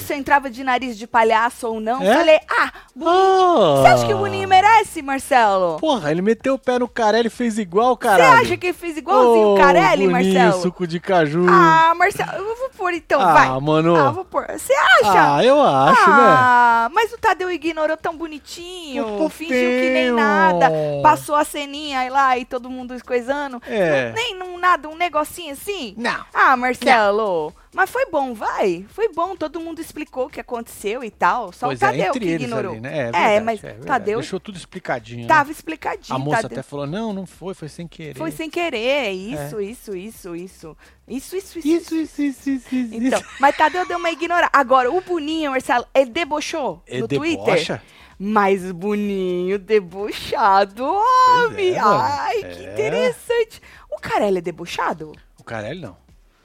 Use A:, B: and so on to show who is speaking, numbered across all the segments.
A: se eu entrava de nariz de palhaço ou não.
B: É?
A: Falei, ah, Boninho.
B: Ah.
A: Você acha que o Boninho merece, Marcelo?
B: Porra, ele meteu o pé no Carelli e fez igual,
A: Você
B: caralho.
A: acha que ele fez igualzinho o Carelli,
B: Boninho,
A: Marcelo?
B: suco de caju.
A: Ah, Marcelo, eu vou pôr então,
B: Ah,
A: vai.
B: mano.
A: Ah, vou pôr. Você acha?
B: Ah, eu acho, né?
A: ah, mas o Tadeu ignorou tão bonitinho,
B: Pô,
A: fingiu que nem nada, passou a ceninha aí lá e todo mundo coisando.
B: É.
A: Não- nem num nada, um negocinho assim.
B: Não.
A: Ah, Marcelo, mas foi bom, vai. Foi bom, todo mundo explicou o que aconteceu e tal. Só
B: Pois
A: o Tadeu
B: é,
A: que ignorou.
B: ali, né? É, verdade,
A: mas
B: é.
A: Tadeu
B: Deixou tudo explicadinho, né?
A: tava explicadinho.
B: A moça
A: Tadeu.
B: até falou, não, não foi, foi sem querer.
A: Foi sem querer, isso, isso, isso, isso. Isso, isso, isso.
B: É. Isso, isso, isso, isso, isso.
A: Então, mas Tadeu deu uma ignorada. Agora, o Boninho, Marcelo, ele debochou
B: Ele
A: no Twitter.
B: debocha?
A: Mas o Boninho debochado, homem.
B: é, mano.
A: Ai, que
B: É.
A: interessante. O Carelli é debochado?
B: O Carelli não.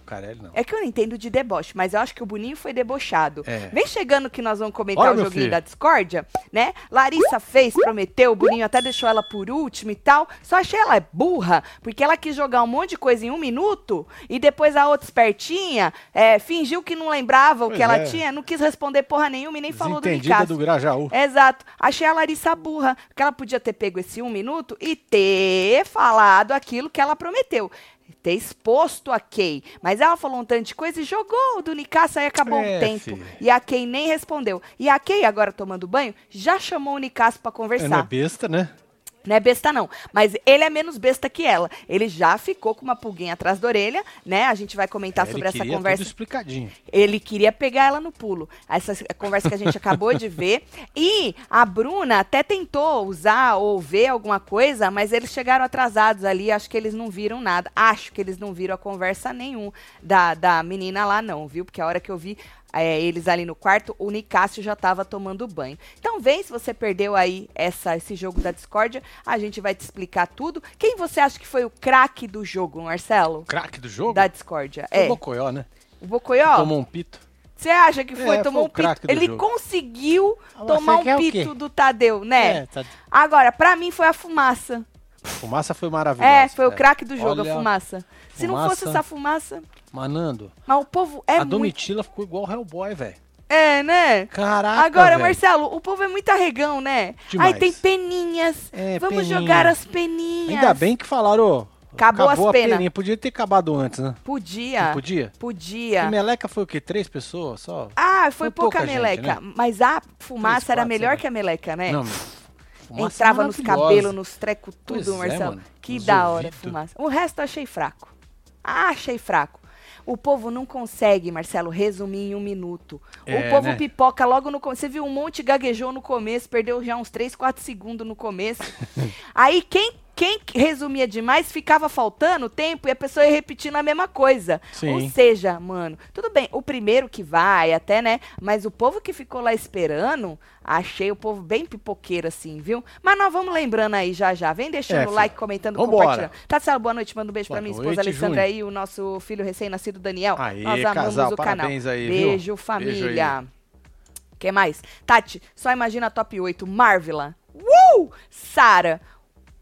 B: Carelli não.
A: É que eu não entendo de deboche, mas eu acho que o Boninho foi debochado.
B: É.
A: Vem chegando que nós vamos comentar
B: Olha,
A: o joguinho
B: filho.
A: da discórdia, né? Larissa fez, prometeu, o Boninho até deixou ela por último e tal. Só achei ela burra, porque ela quis jogar um monte de coisa em um minuto e depois a outra espertinha é, fingiu que não lembrava o
B: Pois
A: que ela
B: é.
A: tinha, não quis responder porra nenhuma e nem falou do Nicasso.
B: do Grajaú.
A: Exato. Achei a Larissa burra, porque ela podia ter pego esse um minuto e ter falado aquilo que ela prometeu. Ter exposto a Kay. Mas ela falou um tanto de coisa e jogou o do Nicasso, aí acabou
B: É,
A: o tempo.
B: filha.
A: E a Kay nem respondeu. E a Kay, agora tomando banho, já chamou o Nicasso pra
B: É, não é
A: conversar.
B: besta, né?
A: Não é besta, não. Mas ele é menos besta que ela. Ele já ficou com uma pulguinha atrás da orelha, né? A gente vai comentar
B: É,
A: sobre essa conversa.
B: tudo explicadinho.
A: Ele queria pegar ela no pulo. Essa conversa que a gente acabou de ver. E a Bruna até tentou usar ou ver alguma coisa, mas eles chegaram atrasados ali. Acho que eles não viram nada. Acho que eles não viram a conversa nenhum da, da menina lá, não, viu? Porque a hora que eu vi é, eles ali no quarto, o Nicásio já estava tomando banho. Então vem, se você perdeu aí essa, esse jogo da discórdia, a gente vai te explicar tudo. Quem você acha que foi o craque do jogo, Marcelo?
B: Craque do jogo?
A: Da discórdia.
B: Foi o
A: É.
B: Bocoió, né?
A: O Bocoió?
B: Tomou um pito.
A: Você acha que foi?
B: É,
A: Tomou
B: foi o
A: um pito.
B: craque do
A: Ele
B: jogo.
A: conseguiu
B: Ah,
A: tomar um
B: o
A: pito do Tadeu, né?
B: É, tá-
A: Agora, pra mim foi a fumaça.
B: Fumaça foi maravilhosa.
A: É, foi o
B: cara.
A: craque do jogo,
B: Olha,
A: a fumaça. Se não fosse
B: fumaça.
A: essa fumaça.
B: Manando,
A: Mas o povo é
B: a
A: muito.
B: Domitila ficou igual Hellboy, velho.
A: É, né?
B: Caraca,
A: Agora,
B: velho.
A: Marcelo, o povo é muito arregão, né?
B: Demais.
A: Aí tem peninhas.
B: É,
A: Vamos
B: peninha.
A: jogar as peninhas.
B: Ainda bem que falaram, ô,
A: Acabou as
B: a
A: penas.
B: peninha. Podia ter acabado antes, né?
A: Podia.
B: Não podia?
A: Podia.
B: E Meleca foi o quê? Três pessoas só?
A: Ah, foi,
B: Foi
A: pouca,
B: pouca gente,
A: meleca.
B: né?
A: Mas a fumaça
B: Três,
A: era
B: quatro,
A: melhor
B: lá.
A: que a meleca, né?
B: Não, fumaça
A: Entrava nos cabelos, nos trecos, tudo,
B: Pois é,
A: Marcelo.
B: mano.
A: que
B: Nos
A: da hora,
B: ouvidos.
A: fumaça. O resto eu achei fraco. Ah, achei fraco. O povo não consegue, Marcelo, resumir em um minuto.
B: É,
A: o povo
B: né?
A: pipoca logo no começo. Você viu um monte gaguejou no começo, perdeu já uns 3, 4 segundos no começo. Aí quem, quem resumia demais ficava faltando tempo e a pessoa ia repetindo a mesma coisa.
B: Sim.
A: Ou seja, mano, tudo bem, o primeiro que vai até, né? Mas o povo que ficou lá esperando, achei o povo bem pipoqueiro assim, viu? Mas nós vamos lembrando aí já já. Vem deixando
B: É,
A: o like, comentando,
B: Vambora.
A: compartilhando. Tatselo, boa noite, manda um beijo
B: Boa
A: pra minha
B: noite,
A: esposa Alessandra aí, o nosso filho recém-nascido Daniel.
B: Aê,
A: nós amamos
B: casal,
A: o canal.
B: aí, viu?
A: Beijo,
B: Beijo
A: família. que mais? Tati, só imagina a top 8. Marvila. Uh! Sara.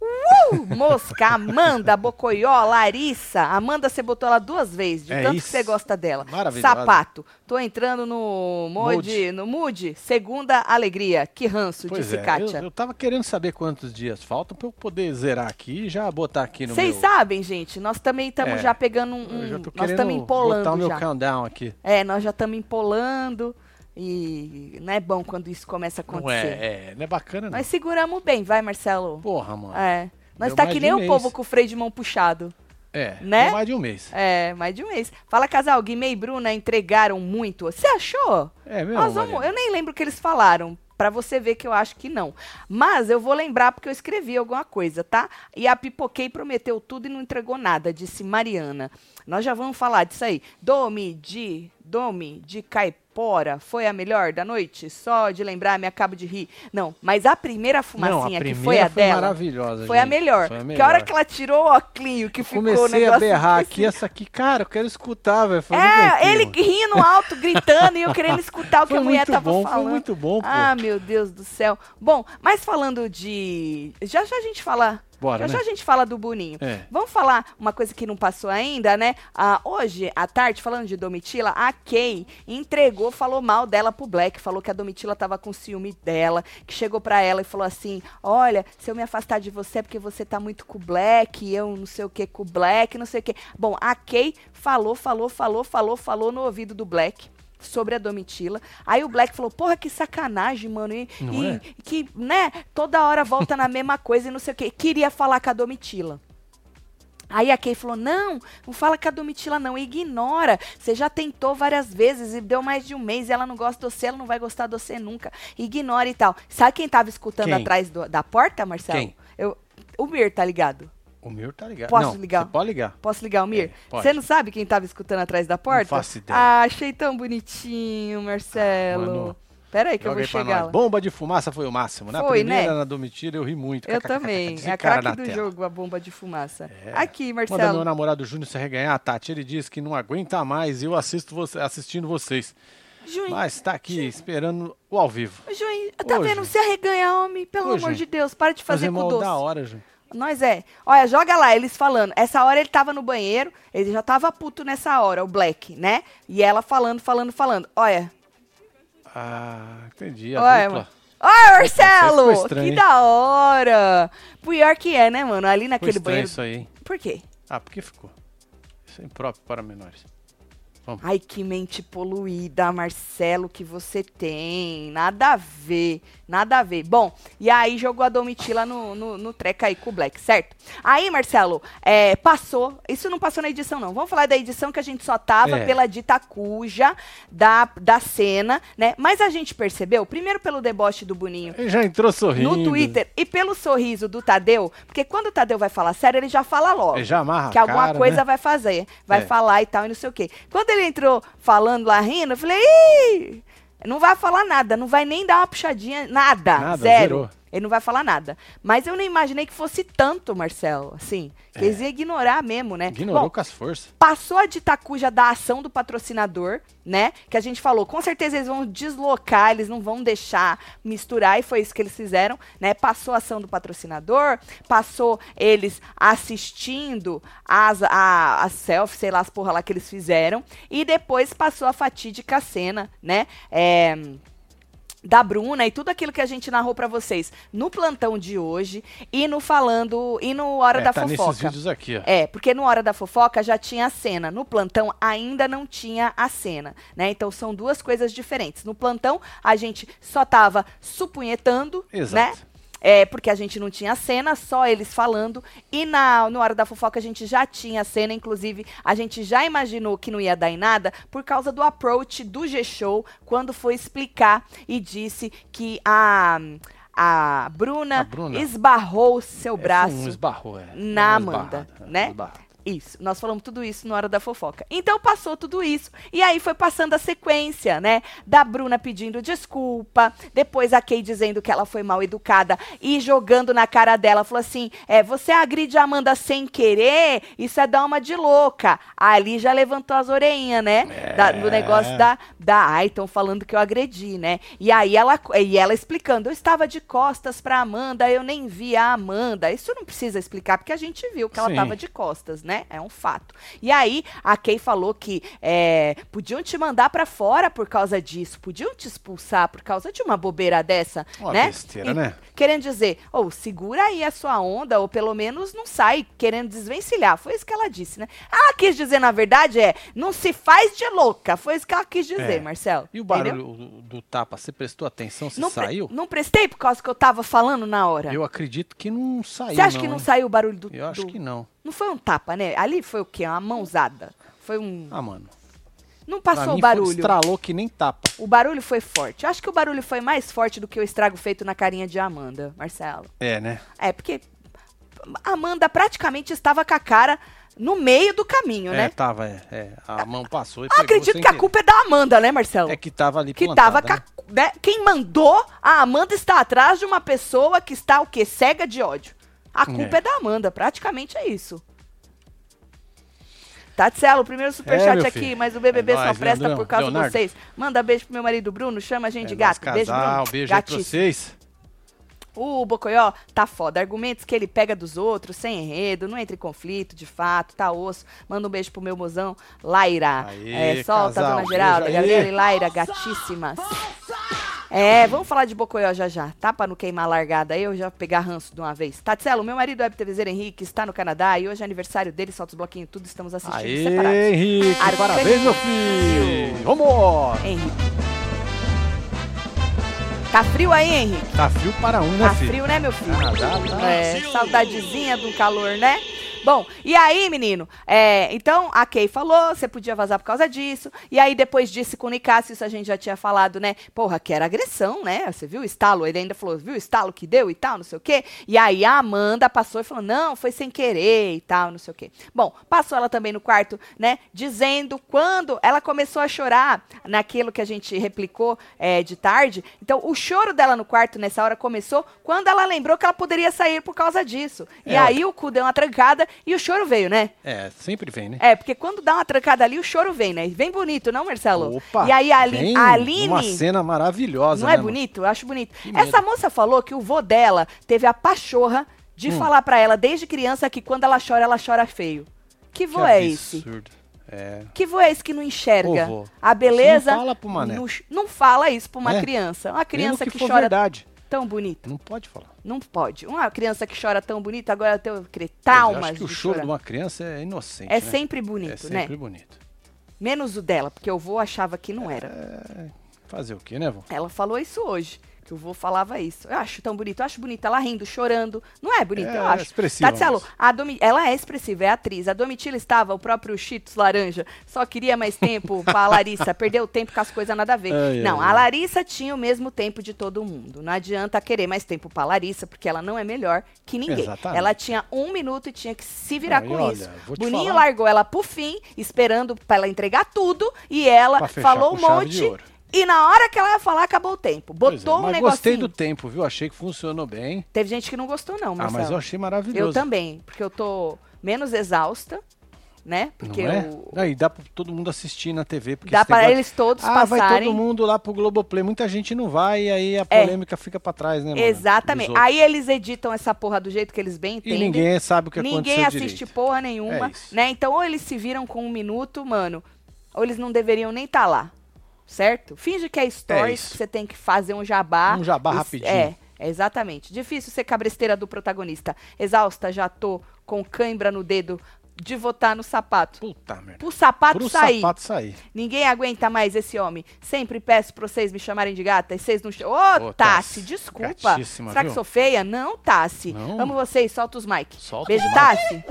A: Uh! Mosca, Amanda, Bocoió, Larissa. Amanda, você botou ela duas vezes, de
B: É
A: tanto
B: isso.
A: que você gosta dela.
B: Maravilhosa.
A: Sapato. Tô entrando no
B: Mood.
A: no mood. Segunda alegria. Que ranço,
B: Pois
A: disse
B: é, eu,
A: Kátia.
B: eu tava querendo saber quantos dias faltam pra eu poder zerar aqui e já botar aqui no
A: Vocês
B: meu...
A: sabem, gente, nós também estamos
B: É.
A: já pegando um.
B: Eu já
A: nós estamos empolando
B: botar o meu
A: já.
B: countdown aqui.
A: É, nós já estamos empolando e não é bom quando isso começa a
B: Não
A: acontecer.
B: é, é, não é bacana não.
A: Nós seguramos bem, vai, Marcelo.
B: Porra, mano.
A: É. Nós
B: Deu
A: tá que nem
B: um
A: o
B: mês.
A: povo com o freio de mão puxado.
B: É,
A: né?
B: mais de um mês.
A: É, mais de um mês. Fala, casal, Guimê e Bruna entregaram muito. Você achou?
B: É mesmo,
A: Nós vamos, eu nem lembro o que eles falaram, pra você ver que eu acho que não. Mas eu vou lembrar porque eu escrevi alguma coisa, tá? E a Pipoquei prometeu tudo e não entregou nada, disse Mariana. Nós já vamos falar disso aí. Domi de, Domi de Caipora foi a melhor da noite? Só de lembrar, me acabo de rir. Não, mas a primeira fumacinha
B: não, a
A: que foi a
B: primeira foi
A: dela
B: maravilhosa,
A: foi a melhor.
B: Foi a
A: Porque a hora
B: melhor.
A: que ela tirou o óculinho que ficou o
B: Comecei
A: negócio
B: a berrar
A: assim,
B: aqui, essa aqui, cara, eu quero escutar, velho.
A: É, ele rindo alto, gritando, e eu querendo escutar o que a mulher tava
B: bom,
A: falando.
B: foi muito bom, pô.
A: Ah, meu Deus do céu. Bom, mas falando de. Já já a gente fala
B: Bora,
A: já, já
B: né?
A: a gente fala do Boninho.
B: É.
A: Vamos falar uma coisa que não passou ainda, né? Ah, hoje, à tarde, falando de Domitila, a Kay entregou, falou mal dela pro Black, falou que a Domitila tava com ciúme dela, que chegou pra ela e falou assim: Olha, se eu me afastar de você é porque você tá muito com o Black, eu não sei o que com o Black, não sei o que. Bom, a Kay falou, falou, falou, falou, falou no ouvido do Black. Sobre a Domitila. Aí o Black falou: Porra, que sacanagem, mano. E, e
B: é?
A: que, né, toda hora volta na mesma coisa e não sei o que. Queria falar com a Domitila. Aí a Kay falou: não, não fala com a Domitila, não, ignora. Você já tentou várias vezes e deu mais de um mês e ela não gosta de você, ela não vai gostar de você nunca. Ignora e tal. Sabe quem tava escutando
B: Quem?
A: atrás do- da porta, Marcelo?
B: Quem?
A: Eu, o Mir, tá ligado?
B: O meu tá ligado.
A: Posso
B: não,
A: ligar?
B: Você pode ligar.
A: Posso ligar o Mir?
B: É.
A: Você não sabe quem tava escutando atrás da porta?
B: faço ideia.
A: Ah, achei tão bonitinho, Marcelo.
B: Mano,
A: Pera aí que eu vou chegar lá.
B: Bomba de fumaça foi o máximo. Na
A: Foi,
B: primeira,
A: né?
B: na Domitila, eu ri muito.
A: Eu também. É a
B: cara
A: craque do
B: tela.
A: jogo, a bomba de fumaça.
B: É.
A: Aqui,
B: Manda meu
A: Marcelo.
B: namorado Júnior se arreganhar, Tati. Ele diz que não aguenta mais e eu assisto você, assistindo vocês.
A: Juim,
B: Mas tá aqui esperando o ao vivo.
A: Juim, tá
B: Ô,
A: vendo?
B: Ju.
A: Se arreganha, homem. Pelo
B: Ô,
A: amor de Deus, para de fazer
B: Fazer
A: com doce.
B: da hora, Ju.
A: Nós é. Olha, joga lá, eles falando. Essa hora ele tava no banheiro, ele já tava puto nessa hora, o Black, né? E ela falando, falando, falando. Olha.
B: Ah, entendi. A
A: Olha,
B: dupla.
A: Olha, Marcelo! Que da hora! Pior que é, né, mano? Ali naquele banheiro.
B: isso aí, hein?
A: Por quê?
B: Ah, por que ficou? Isso é impróprio para menores.
A: Ai, que mente poluída, Marcelo, que você tem. Nada a ver, nada a ver. Bom, e aí jogou a Domitila no, no, no treca aí com o Black, certo? Aí, Marcelo, é, passou. Isso não passou na edição, não. Vamos falar da edição que a gente só tava
B: É.
A: pela dita cuja da, da cena, né? Mas a gente percebeu, primeiro pelo deboche do Boninho,
B: Ele já entrou sorrindo.
A: no Twitter e pelo sorriso do Tadeu, porque quando o Tadeu vai falar sério, ele já fala logo.
B: Ele já amarra
A: que alguma
B: cara,
A: coisa
B: né?
A: vai fazer, vai
B: É.
A: falar e tal, e não sei o quê. Quando ele entrou falando lá rindo, eu falei, ih, não vai falar nada, não vai nem dar uma puxadinha, nada,
B: Nada,
A: zero.
B: zerou.
A: Ele não vai falar nada. Mas eu nem imaginei que fosse tanto, Marcelo, assim, que eles iam ignorar mesmo, né?
B: É. Ignorou
A: Bom,
B: com as forças.
A: passou a ditacuja da ação do patrocinador, né? Que a gente falou, com certeza eles vão deslocar, eles não vão deixar misturar, e foi isso que eles fizeram, né? Passou a ação do patrocinador, passou eles assistindo as, a, a selfie, sei lá, as porra lá que eles fizeram, e depois passou a fatídica cena, né? É, da Bruna e tudo aquilo que a gente narrou pra vocês no plantão de hoje e no falando e no hora
B: É,
A: da
B: tá nesses
A: fofoca.
B: vídeos aqui, ó.
A: É, porque no Hora da Fofoca já tinha a cena. No plantão ainda não tinha a cena, né? Então são duas coisas diferentes. No plantão a gente só tava supunhetando,
B: Exato.
A: né? É, porque a gente não tinha cena, só eles falando. E na, no Hora da Fofoca a gente já tinha cena, inclusive a gente já imaginou que não ia dar em nada por causa do approach do G-Show quando foi explicar e disse que a, a, Bruna,
B: A Bruna.
A: esbarrou seu
B: É,
A: braço.
B: Esbarrou, é.
A: na Amanda,
B: esbarrada,
A: né?
B: esbarrada.
A: Isso, nós falamos tudo isso na hora da fofoca. Então passou tudo isso. E aí foi passando a sequência, né? Da Bruna pedindo desculpa, depois a Kay dizendo que ela foi mal educada e jogando na cara dela, falou assim: é, você agride a Amanda sem querer, isso é dar uma de louca. Ali já levantou as orelhinhas, né? Da- do
B: É.
A: negócio da, da ai, estão falando que eu agredi, né? E aí ela, e ela explicando, eu estava de costas pra Amanda, eu nem vi a Amanda. Isso não precisa explicar, porque a gente viu que ela estava de costas, né? É um fato. E aí a Kay falou que é, podiam te mandar pra fora por causa disso, podiam te expulsar por causa de uma bobeira dessa,
B: Uma
A: né?
B: besteira,
A: E-
B: né?
A: Querendo dizer, ou segura aí a sua onda, ou pelo menos não sai querendo desvencilhar. Foi isso que ela disse, né? Ela quis dizer, na verdade, é não se faz de louca. Foi isso que ela quis dizer,
B: É.
A: Marcelo.
B: E o
A: entendeu?
B: barulho do, do tapa, você prestou atenção se
A: Não, pre-
B: saiu?
A: não prestei por causa que eu tava falando na hora.
B: Eu acredito que não saiu.
A: Você acha que não
B: hein?
A: saiu o barulho do.
B: Eu acho
A: do-
B: que não.
A: Não foi um tapa, né? Ali foi o quê? Uma mãozada. Foi um.
B: Ah, mano.
A: Não passou o barulho.
B: Foi, estralou que nem tapa.
A: O barulho foi forte. Eu acho que o barulho foi mais forte do que o estrago feito na carinha de Amanda, Marcelo.
B: É, né?
A: É, porque a Amanda praticamente estava com a cara no meio do caminho,
B: É,
A: né?
B: tava, é. é. A mão passou e pegou
A: acredito que a culpa é da Amanda, né, Marcelo?
B: É que tava ali
A: que
B: plantada,
A: tava
B: né?
A: né? Quem mandou a Amanda está atrás de uma pessoa que está o quê? Cega de ódio. A culpa é,
B: É.
A: da Amanda, praticamente é isso. Tatselo, o primeiro
B: É,
A: superchat
B: meu
A: aqui, mas o BBB
B: É
A: só
B: nóis,
A: presta
B: Leandrão.
A: por causa
B: Leonardo.
A: de vocês. Manda beijo pro meu marido Bruno, chama a gente de
B: É
A: gato.
B: nóis,
A: Beijo,
B: casal,
A: Bruno.
B: beijo aí pra
A: Gatíssimo.
B: vocês.
A: O Bocoió tá foda. Argumentos que ele pega dos outros, sem enredo, não entra em conflito, de fato, tá osso. Manda um beijo pro meu mozão, Laira.
B: Aê,
A: é, solta,
B: casal,
A: dona Geralda. Gabriela e Laira, gatíssimas. É, vamos falar de Bocoió já já, tá? Pra não queimar a largada aí, eu já pegar ranço de uma vez. Tatselo, meu marido Web TVzeiro Henrique está no Canadá e hoje é aniversário dele, solta os bloquinhos, tudo estamos assistindo separados.
B: Aê, Henrique,
A: Arcanjo.
B: parabéns, meu filho. Vamos!
A: Henrique. Tá frio aí, Henrique?
B: Tá frio para um, né,
A: Tá
B: filho?
A: frio, né, meu filho?
B: Canadá tá...
A: É, saudadezinha do calor, né? Bom, e aí, menino? É, então, a Kay falou, você podia vazar por causa disso. E aí, depois de se comunicar, se isso a gente já tinha falado, né? Porra, que era agressão, né? Você viu o estalo? Ele ainda falou, viu o estalo que deu e tal, não sei o quê. E aí, a Amanda passou e falou, não, foi sem querer e tal, não sei o quê. Bom, passou ela também no quarto, né? Dizendo quando ela começou a chorar naquilo que a gente replicou é, de tarde. Então, o choro dela no quarto nessa hora começou quando ela lembrou que ela poderia sair por causa disso. E
B: É.
A: aí, o cu deu uma trancada e o choro veio, né?
B: É, sempre vem, né?
A: É, porque quando dá uma trancada ali, o choro vem, né? Vem bonito, não, Marcelo?
B: Opa,
A: e aí a, Ali-
B: vem
A: a Aline.
B: Uma cena maravilhosa,
A: Não
B: né,
A: é bonito? Eu acho bonito.
B: Que medo.
A: Essa moça falou que o vô dela teve a pachorra de
B: Hum.
A: falar pra ela desde criança que quando ela chora, ela chora feio. Que vô
B: Que
A: é esse?
B: absurdo. É.
A: Que vô é esse que não enxerga
B: vô,
A: a beleza?
B: não fala pro mané.
A: Não, não fala isso pra uma
B: É.
A: criança. Uma
B: Mesmo
A: criança
B: que,
A: que,
B: for
A: chora
B: verdade.
A: tão bonito.
B: Não pode falar.
A: Não pode. Uma criança que chora tão bonito, agora tem o quê?
B: Mas eu
A: traumas
B: acho que o choro
A: chorar.
B: de uma criança é inocente,
A: É
B: né?
A: sempre bonito,
B: É sempre
A: né?
B: bonito.
A: Menos o dela, porque o vô achava que não era.
B: Fazer o quê, né, vô?
A: Ela falou isso hoje. Que o vô falava isso. Eu acho tão bonito. Eu acho bonito ela rindo, chorando. Não é bonito,
B: É,
A: eu acho.
B: expressiva,
A: Tatselo,
B: mas-
A: a Domi... ela é expressiva, é atriz. A Domitila estava, o próprio Cheetos Laranja, só queria mais tempo pra Larissa. Perdeu tempo com as coisas nada a ver.
B: Ai,
A: não,
B: ai,
A: a. Larissa tinha o mesmo tempo de todo mundo. Não adianta querer mais tempo pra Larissa, porque ela não é melhor que ninguém.
B: Exatamente.
A: Ela tinha um minuto e tinha que se virar
B: Não,
A: com
B: olha,
A: isso. Boninho
B: falar.
A: largou ela pro fim, esperando pra ela entregar tudo, e ela falou um monte. E na hora que ela ia falar, acabou o tempo.
B: É,
A: Botou um
B: mas
A: negocinho.
B: gostei do tempo, viu? Achei que funcionou bem.
A: Teve gente que não gostou, não,
B: Ah, mas eu achei maravilhoso.
A: Eu também, porque eu tô menos exausta, né? Porque
B: Não é? Aí dá pra todo mundo assistir na TV. Porque
A: dá para
B: negócio-
A: eles todos
B: Ah, vai
A: passarem.
B: todo mundo lá pro Globoplay. Muita gente não vai e aí a
A: É.
B: polêmica fica pra trás, né, mano?
A: Exatamente. Aí eles editam essa porra do jeito que eles bem
B: E
A: entendem.
B: ninguém sabe o que
A: Ninguém
B: aconteceu
A: assiste
B: direito.
A: porra nenhuma,
B: É
A: né? Então, ou eles se viram com um minuto, mano, ou eles não deveriam nem estar lá, certo? Finge que é stories,
B: isso.
A: que você tem que fazer um jabá.
B: Um jabá rapidinho.
A: É, é exatamente. Difícil ser cabresteira do protagonista. Exausta, já tô com cãibra no dedo de votar no sapato.
B: Puta merda.
A: Pro sapato
B: Pro
A: sair.
B: sapato sair.
A: Ninguém aguenta mais esse homem. Sempre peço pra vocês me chamarem de gata e vocês não. Ô,
B: Ô,
A: Tassi, desculpa.
B: gatíssima,
A: Será que
B: viu?
A: sou feia? Não, Tassi.
B: Não.
A: Amo vocês, solta os mic.
B: Solta
A: Beijo. Tassi.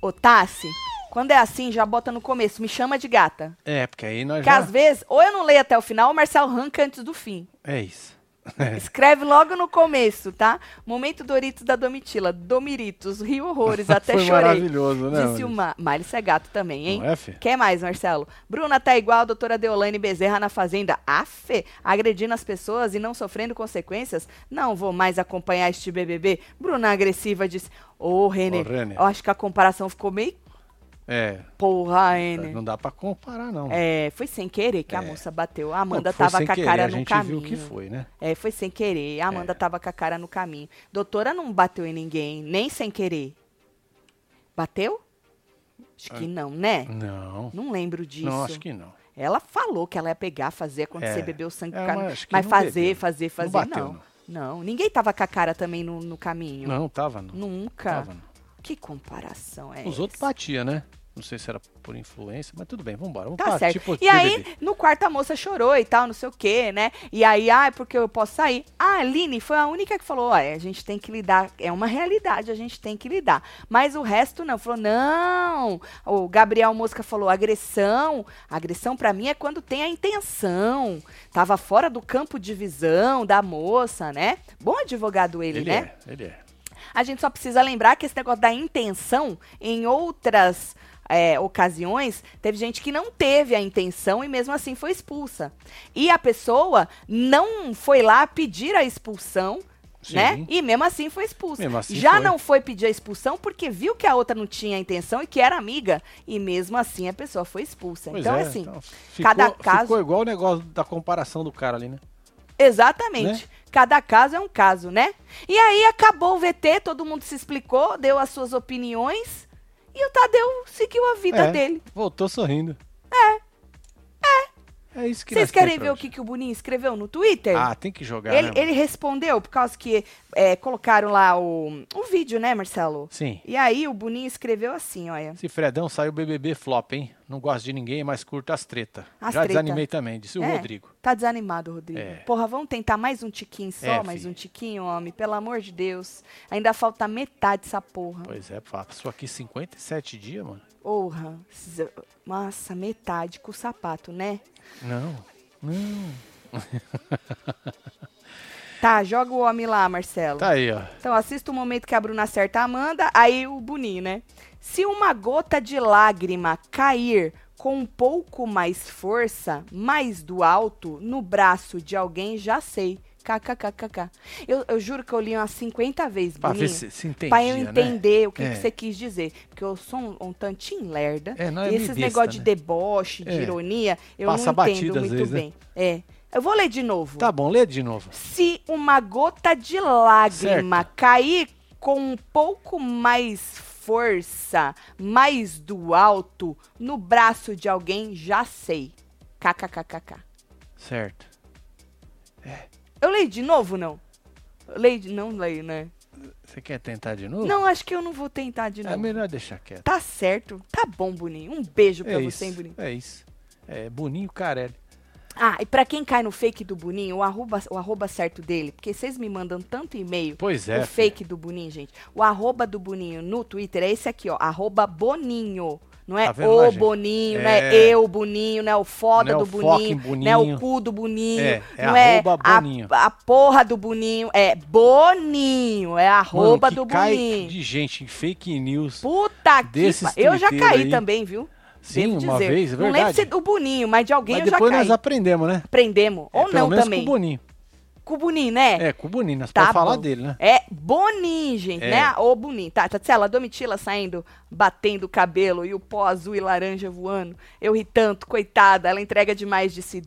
A: Ô, Tassi, quando é assim, já bota no começo. Me chama de gata.
B: É, porque aí nós
A: Porque
B: já...
A: às vezes, ou eu não leio até o final, ou o Marcelo arranca antes do fim.
B: É isso.
A: Escreve logo no começo, tá? Momento Doritos da Domitila. Domiritos, rio horrores, até
B: Foi
A: chorei.
B: maravilhoso, né?
A: Disse o
B: mano?
A: Ma Miley é gato também, hein?
B: Não é?
A: Quer mais, Marcelo? Bruna tá igual a doutora Deolane Bezerra na Fazenda. Afe, agredindo as pessoas e não sofrendo consequências? Não vou mais acompanhar este BBB. Bruna agressiva disse, ô, Renner,
B: Ô, Renner.
A: eu acho que a comparação ficou meio
B: É,
A: porra, Renner.
B: não dá pra comparar, não.
A: É, foi sem querer que a
B: É.
A: moça bateu. A
B: Não,
A: Amanda
B: foi
A: tava com a cara
B: a
A: no
B: gente
A: caminho.
B: viu que foi, né?
A: É, foi sem querer. A Amanda
B: É.
A: tava com a cara no caminho. Doutora não bateu em ninguém, nem sem querer. Bateu? Acho que não, né?
B: Não.
A: Não lembro disso.
B: Ah. Não, acho que não.
A: Ela falou que ela ia pegar, fazer, acontecer,
B: É.
A: beber o sangue
B: É,
A: do cara.
B: mas acho que
A: Mas
B: não
A: fazer,
B: bebeu.
A: fazer,
B: Não
A: fazer,
B: bateu,
A: não.
B: não.
A: Não, ninguém tava com a cara também no, no caminho.
B: Não, tava não.
A: Nunca.
B: Tava não.
A: Que comparação é
B: Os
A: essa?
B: outros batiam, né? Não sei se era por influência, mas tudo bem, vambora. Vamos
A: Tá
B: partir
A: certo. E aí,
B: BBB.
A: no quarto, a moça chorou e tal, não sei o quê, né? E aí, ah, é porque eu posso sair. A Aline foi a única que falou: olha, a gente tem que lidar, é uma realidade, a gente tem que lidar. Mas o resto não. Falou: não. O Gabriel Mosca falou: agressão. Agressão pra mim é quando tem a intenção. Tava fora do campo de visão da moça, né? Bom advogado ele,
B: Ele
A: né?
B: é, ele é.
A: A gente só precisa lembrar que esse negócio da intenção, em outras é, ocasiões, teve gente que não teve a intenção e mesmo assim foi expulsa. E a pessoa não foi lá pedir a expulsão.
B: Sim.
A: Né? E mesmo assim foi expulsa.
B: Assim
A: Já
B: foi.
A: não foi pedir a expulsão porque viu que a outra não tinha a intenção e que era amiga. E mesmo assim a pessoa foi expulsa.
B: Pois
A: então,
B: é,
A: assim,
B: então, ficou,
A: cada caso-
B: Ficou igual o negócio da comparação do cara ali, né?
A: Exatamente.
B: Né?
A: Cada caso é um caso, né? E aí acabou o VT, todo mundo se explicou, deu as suas opiniões e o Tadeu seguiu a vida
B: É,
A: dele.
B: Voltou sorrindo. É. É. Isso que
A: Vocês querem ver o que, que o Boninho escreveu no Twitter?
B: Ah, tem que jogar,
A: ele,
B: né?
A: ele respondeu por causa que é, colocaram lá o, o vídeo, né, Marcelo?
B: Sim.
A: E aí o Boninho escreveu assim, olha.
B: Esse Fredão saiu BBB flop, hein? Não gosto de ninguém, mas curto as treta.
A: As
B: Já
A: treta.
B: desanimei também, disse o
A: É,
B: Rodrigo.
A: Tá desanimado, Rodrigo.
B: É.
A: Porra, vamos tentar mais um tiquinho só,
B: É,
A: mais
B: filho.
A: um tiquinho, homem. Pelo amor de Deus. Ainda falta metade dessa porra.
B: Pois é, passou aqui 57 dias, mano.
A: Porra. Nossa, metade com o sapato, né?
B: Não, não.
A: Tá, joga o homem lá, Marcelo.
B: Tá aí, ó.
A: Então, assista o momento que a Bruna acerta a Amanda, aí o Boninho, né? Se uma gota de lágrima cair com um pouco mais força, mais do alto, no braço de alguém, já sei. KKKKK. Eu, eu juro que eu li umas 50 vezes,
B: Pra ver se, se entendia,
A: Pra eu
B: né?
A: entender o que,
B: É.
A: que você quis dizer. Porque eu sou um, um tantinho lerda.
B: É, não é
A: e esses negócios de
B: né?
A: deboche, de
B: É.
A: ironia, eu
B: Passa
A: não entendo muito
B: vezes, né?
A: bem. É. Eu vou ler de novo.
B: Tá bom, lê de novo.
A: Se uma gota de lágrima cair com um pouco mais força, mais do alto, no braço de alguém, já sei. KKKKK.
B: Certo.
A: Eu leio de novo, não? Eu leio de... Não leio, né?
B: Você quer tentar de novo?
A: Não, acho que eu não vou tentar de
B: É
A: novo.
B: melhor deixar quieto.
A: Tá certo. Tá bom, Boninho. Um beijo pra
B: É
A: você, hein, Boninho.
B: é isso. É Boninho Carelli.
A: Ah, e pra quem cai no fake do Boninho, o arroba, o arroba certo dele, porque vocês me mandam tanto e-mail
B: Pois é.
A: o fake do Boninho, gente. O arroba do Boninho no Twitter é esse aqui, ó. Arroba Boninho. Não é
B: Tá
A: o
B: lá, gente?
A: Boninho, não
B: É.
A: é eu, Boninho, não é o foda
B: Não é
A: do
B: o
A: Boninho,
B: fucking
A: não é o
B: Boninho.
A: cu do Boninho,
B: É, é
A: não é a,
B: Boninho.
A: a porra do Boninho, é Boninho, é arroba
B: Mano,
A: do
B: cai
A: Boninho.
B: de gente em fake news.
A: Puta que
B: desses
A: pa- Eu já caí
B: aí.
A: também, viu?
B: Sim,
A: Devo
B: uma
A: dizer.
B: vez, é
A: Não lembro
B: verdade.
A: se do Boninho, mas de alguém
B: Mas
A: eu já
B: depois
A: caí.
B: nós aprendemos, né?
A: Aprendemos.
B: É,
A: Ou não também.
B: com o Boninho.
A: Boninho, né?
B: É, Boninho. Nós
A: Tá
B: podemos falar dele, né?
A: É Boninho, gente,
B: É.
A: né? Ô, Boninho. Tá, Tatsela, a Domitila saindo, batendo o cabelo e o pó azul e laranja voando. Eu ri tanto, coitada. Ela entrega demais, disse...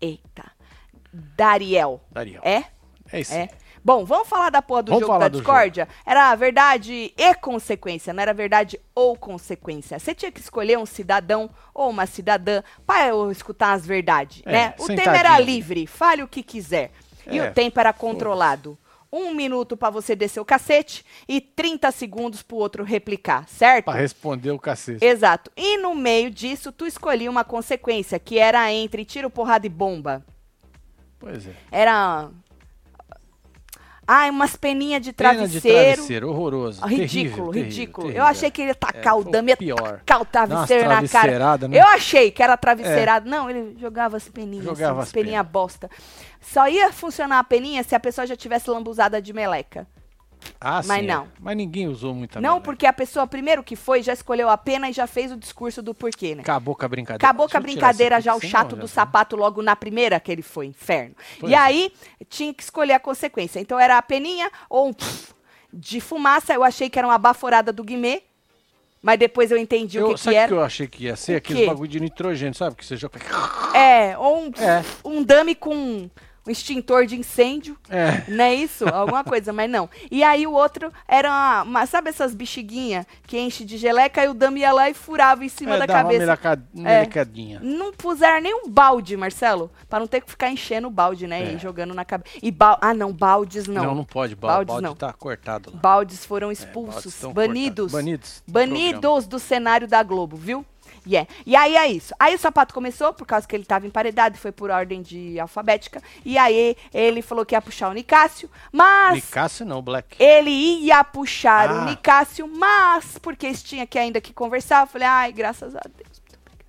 A: Eita. Dariel.
B: Dariel.
A: É?
B: É isso.
A: É. Bom, vamos falar da porra do
B: Vamos
A: jogo da
B: do
A: discórdia? Era verdade e consequência, não era verdade ou consequência. Você tinha que escolher um cidadão ou uma cidadã para eu escutar as verdades,
B: É,
A: né? O tempo
B: sentadinho
A: era livre, fale o que quiser. E
B: É,
A: o tempo era controlado. Um minuto para você descer o cacete e 30 segundos pro outro replicar, certo?
B: Pra responder o cacete.
A: Exato. E no meio disso, tu escolhia uma consequência, que era entre tiro, porrada e bomba.
B: Pois é.
A: Era. Ai, umas peninhas de
B: Pena
A: travesseiro.
B: de travesseiro, horroroso.
A: Ridículo,
B: terrível,
A: ridículo.
B: terrível.
A: Eu achei que ele ia tacar
B: É,
A: o dame, ia
B: pior.
A: tacar o travesseiro
B: Nossa,
A: na cara.
B: né?
A: Eu achei que era travesseirado. Não, ele jogava as peninhas,
B: Jogava
A: assim, as
B: as
A: peninhas bosta. Só ia funcionar a peninha se a pessoa já tivesse lambuzada de meleca.
B: Ah,
A: Mas
B: sim,
A: não.
B: é. Mas ninguém usou muito a
A: não,
B: meleca.
A: porque a pessoa, primeiro que foi, já escolheu a pena e já fez o discurso do porquê, né?
B: Acabou com a brincadeira.
A: Acabou com a brincadeira já, o chato
B: já
A: do sapato logo na primeira que ele foi, inferno.
B: Pois
A: e
B: é.
A: aí, tinha que escolher a consequência. Então era a peninha ou um pff de fumaça. Eu achei que era uma baforada do Guimê, mas depois eu entendi
B: Eu,
A: o que,
B: sabe
A: que
B: o
A: era.
B: que eu achei que ia ser?
A: O
B: Aqueles bagulho de nitrogênio, sabe? Que você joga...
A: É, ou um,
B: É.
A: um dame com um extintor de incêndio.
B: É.
A: Não é isso? Alguma coisa, mas não. E aí o outro era uma, uma- sabe essas bexiguinhas que enche de geleca e o dame ia lá e furava em cima
B: é,
A: da
B: dá uma
A: cabeça.
B: meleca- melecadinha.
A: Não puseram nem um balde, Marcelo, Pra não ter que ficar enchendo o balde, né?
B: É.
A: E jogando na cabeça. E bal... Ah, não, baldes não.
B: Não, não pode. Balde,
A: Baldes
B: balde
A: não.
B: tá cortado lá.
A: Baldes foram
B: baldes
A: expulsos,
B: tão
A: banidos.
B: Banidos do
A: Banidos do cenário da Globo, viu? Yeah. E aí é isso. Aí o sapato começou, por causa que ele estava emparedado, foi por ordem de alfabética. E aí ele falou que ia puxar o Nicásio, mas
B: Nicásio não, Black.
A: ele ia puxar o
B: Ah.
A: Nicásio, mas porque eles tinham que ainda que conversar, eu falei, ai, graças a Deus. Muito obrigada.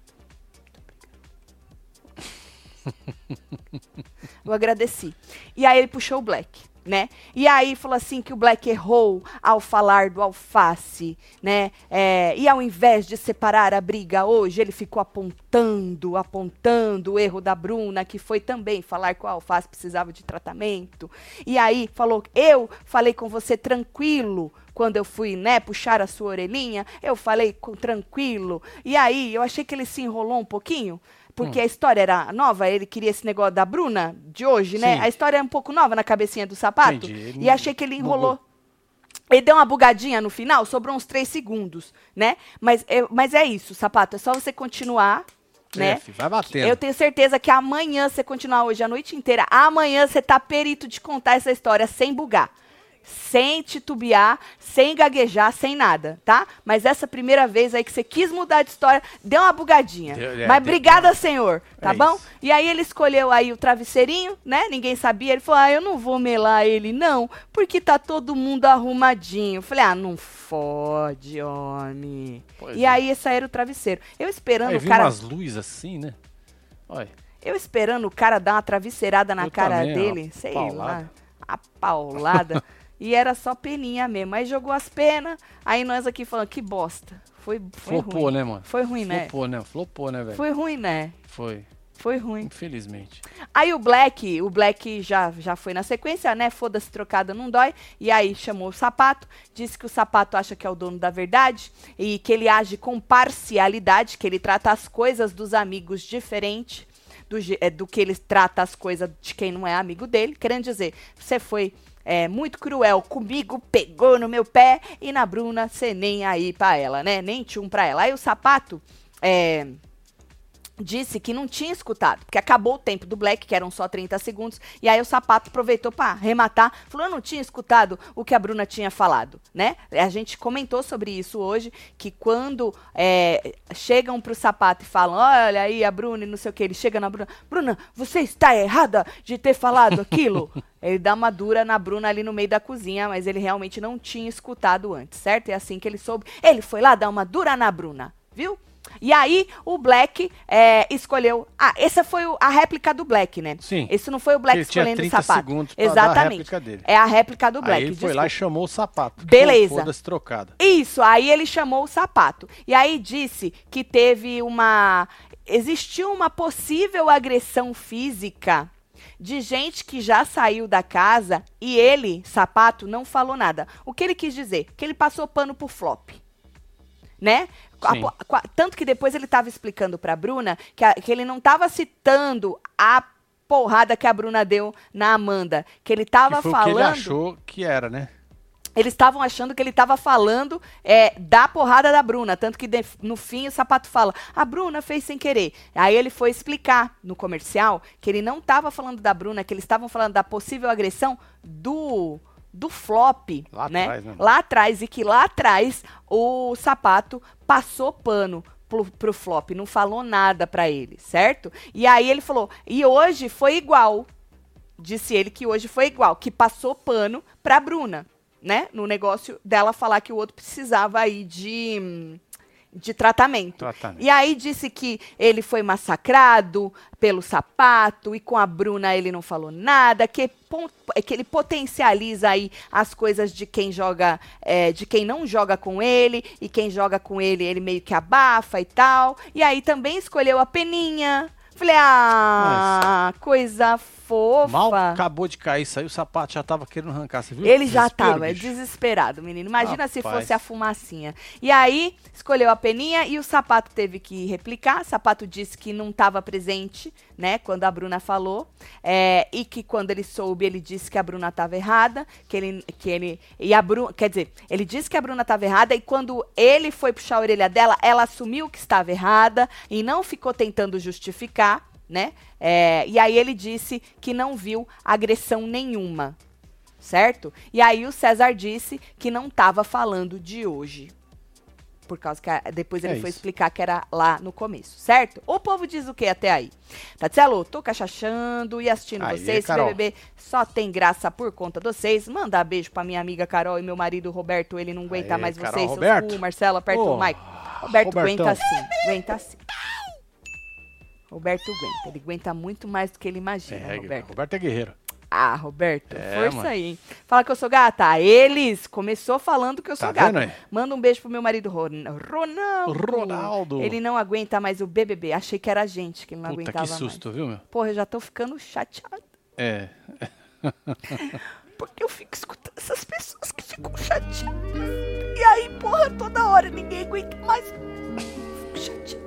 A: eu agradeci. E aí ele puxou o Black, né? E aí falou assim que o Black errou ao falar do alface, né? É, e ao invés de separar a briga hoje, ele ficou apontando, apontando o erro da Bruna, que foi também falar que o alface precisava de tratamento. E aí falou, eu falei com você tranquilo, quando eu fui, né, puxar a sua orelhinha, eu falei com tranquilo. E aí eu achei que ele se enrolou um pouquinho. Porque a história era nova, ele queria esse negócio da Bruna de hoje, né?
B: Sim.
A: A história é um pouco nova na cabecinha do sapato.
B: Entendi,
A: E achei que ele
B: bugou.
A: enrolou. Ele deu uma bugadinha no final, sobrou uns três segundos, né? Mas é, mas é isso, sapato. É só você continuar, né?
B: É, filho, vai batendo.
A: Eu tenho certeza que amanhã, você continuar hoje a noite inteira, amanhã você tá perito de contar essa história sem bugar. Sem titubear, sem gaguejar, sem nada, tá? Mas essa primeira vez aí que você quis mudar de história, deu uma bugadinha.
B: Deu- é,
A: Mas
B: deu-
A: obrigada, senhor, tá
B: É
A: bom?
B: isso.
A: E aí ele escolheu aí o travesseirinho, né? Ninguém sabia. Ele falou: ah, eu não vou melar ele, não, porque tá todo mundo arrumadinho. Eu falei, ah, não fode, homem.
B: Pois
A: e
B: é.
A: aí esse era o travesseiro. Eu esperando
B: Aí
A: o cara.
B: umas luzes assim, né? Olha.
A: Eu esperando o cara dar uma travesseirada na
B: Eu
A: cara
B: também,
A: dele, sei
B: paulada.
A: lá, a paulada. e era só peninha mesmo. Aí jogou as penas, aí nós aqui falando, que bosta. Foi, foi
B: Flopou,
A: ruim.
B: né, mano?
A: Foi ruim, né?
B: Flopou, né? Flopou, né, velho?
A: Foi ruim, né?
B: Foi.
A: Foi ruim.
B: Infelizmente.
A: Aí o Black, o Black já, já foi na sequência, né? Foda-se, trocada não dói. E aí chamou o sapato, disse que o sapato acha que é o dono da verdade e que ele age com parcialidade, que ele trata as coisas dos amigos diferente do, é, do que ele trata as coisas de quem não é amigo dele. Querendo dizer, você foi é, muito cruel comigo, pegou no meu pé e na Bruna você nem aí pra ela, né? Nem tchum pra ela. Aí o sapato. É, disse que não tinha escutado, porque acabou o tempo do Black, que eram só 30 segundos, e aí o sapato aproveitou para arrematar, falou, eu não tinha escutado o que a Bruna tinha falado, né? A gente comentou sobre isso hoje, que quando é, chegam pro sapato e falam, olha aí a Bruna e não sei o que, ele chega na Bruna, Bruna, você está errada de ter falado aquilo? ele dá uma dura na Bruna ali no meio da cozinha, mas ele realmente não tinha escutado antes, certo? É assim que ele soube. Ele foi lá dar uma dura na Bruna, viu? E aí o Black é, escolheu. Ah, essa foi o- a réplica do Black, né?
B: Sim.
A: Esse não foi o Black
B: Ele tinha
A: escolhendo o
B: 30
A: sapato.
B: segundos pra dar a
A: Exatamente.
B: réplica dele.
A: É a réplica do Black.
B: aí ele foi lá e chamou o sapato.
A: Beleza.
B: Foda-se trocada.
A: Isso, aí ele chamou o sapato. E aí disse que teve uma. Existiu uma possível agressão física de gente que já saiu da casa e ele, sapato, não falou nada. O que ele quis dizer? Que ele passou pano pro flop. Né? A qua- tanto que depois ele estava explicando pra Bruna que, a- que ele não estava citando a porrada que a Bruna deu na Amanda. Que ele estava falando.
B: o que ele achou que era, né?
A: Eles estavam achando que ele estava falando é, da porrada da Bruna. Tanto que de- no fim o sapato fala: a Bruna fez sem querer. Aí ele foi explicar no comercial que ele não estava falando da Bruna, que eles estavam falando da possível agressão do. Do flop,
B: Lá
A: né?
B: atrás, né?
A: Lá atrás, e que lá atrás o sapato passou pano pro, pro flop, não falou nada pra ele, certo? E aí ele falou: e hoje foi igual. Disse ele que hoje foi igual, que passou pano pra Bruna, né? No negócio dela falar que o outro precisava aí de, hum, de tratamento.
B: Tratamento.
A: E aí disse que ele foi massacrado pelo sapato e com a Bruna ele não falou nada, que, que ele potencializa aí as coisas de quem joga, é, de quem não joga com ele e quem joga com ele ele meio que abafa e tal. E aí também escolheu a Peninha. Falei, ah, coisa fofa.
B: Mal acabou de cair, saiu o sapato, já tava querendo arrancar, você viu?
A: Ele já tava, é
B: bicho.
A: desesperado, menino. Imagina se
B: Rapaz.
A: fosse a fumacinha. E aí, escolheu a peninha e o sapato teve que replicar. O sapato disse que não estava presente, né, quando a Bruna falou. é, e que quando ele soube, ele disse que a Bruna estava errada. Que ele. Que ele e a Bruna. Quer dizer, ele disse que a Bruna estava errada e quando ele foi puxar a orelha dela, ela assumiu que estava errada e não ficou tentando justificar. Né? É, e aí ele disse que não viu agressão nenhuma certo? E aí o César disse que não estava falando de hoje. Por causa que a- depois ele
B: É
A: foi
B: isso.
A: explicar que era lá no começo, certo? O povo diz o que até aí? Tatielo, tô cachachando e assistindo
B: Aí,
A: vocês.
B: Carol.
A: BBB só tem graça por conta de vocês. Mandar beijo pra minha amiga Carol e meu marido Roberto. Ele não aguenta
B: Aí,
A: mais
B: Carol,
A: vocês. seus
B: Roberto.
A: cu. Marcelo, aperta
B: Ô,
A: o Mike. Roberto
B: Robertão.
A: aguenta assim. Aguenta assim. Roberto aguenta. Ele aguenta muito mais do que ele imagina,
B: É,
A: Roberto.
B: Roberto é guerreiro.
A: Ah, Roberto,
B: É,
A: força
B: mano.
A: aí. hein? Fala que eu sou gata. Eles começou falando que eu sou
B: Tá
A: gata. Manda um beijo pro meu marido Ron- Ronaldo.
B: Ronaldo.
A: Ele não aguenta mais o BBB. Achei que era a gente que não
B: Puta,
A: aguentava
B: que susto, viu, meu?
A: mais. Porra, eu já tô ficando chateada.
B: É.
A: Porque eu fico escutando essas pessoas que ficam chateadas. E aí, porra, toda hora ninguém aguenta mais. Fico chateada.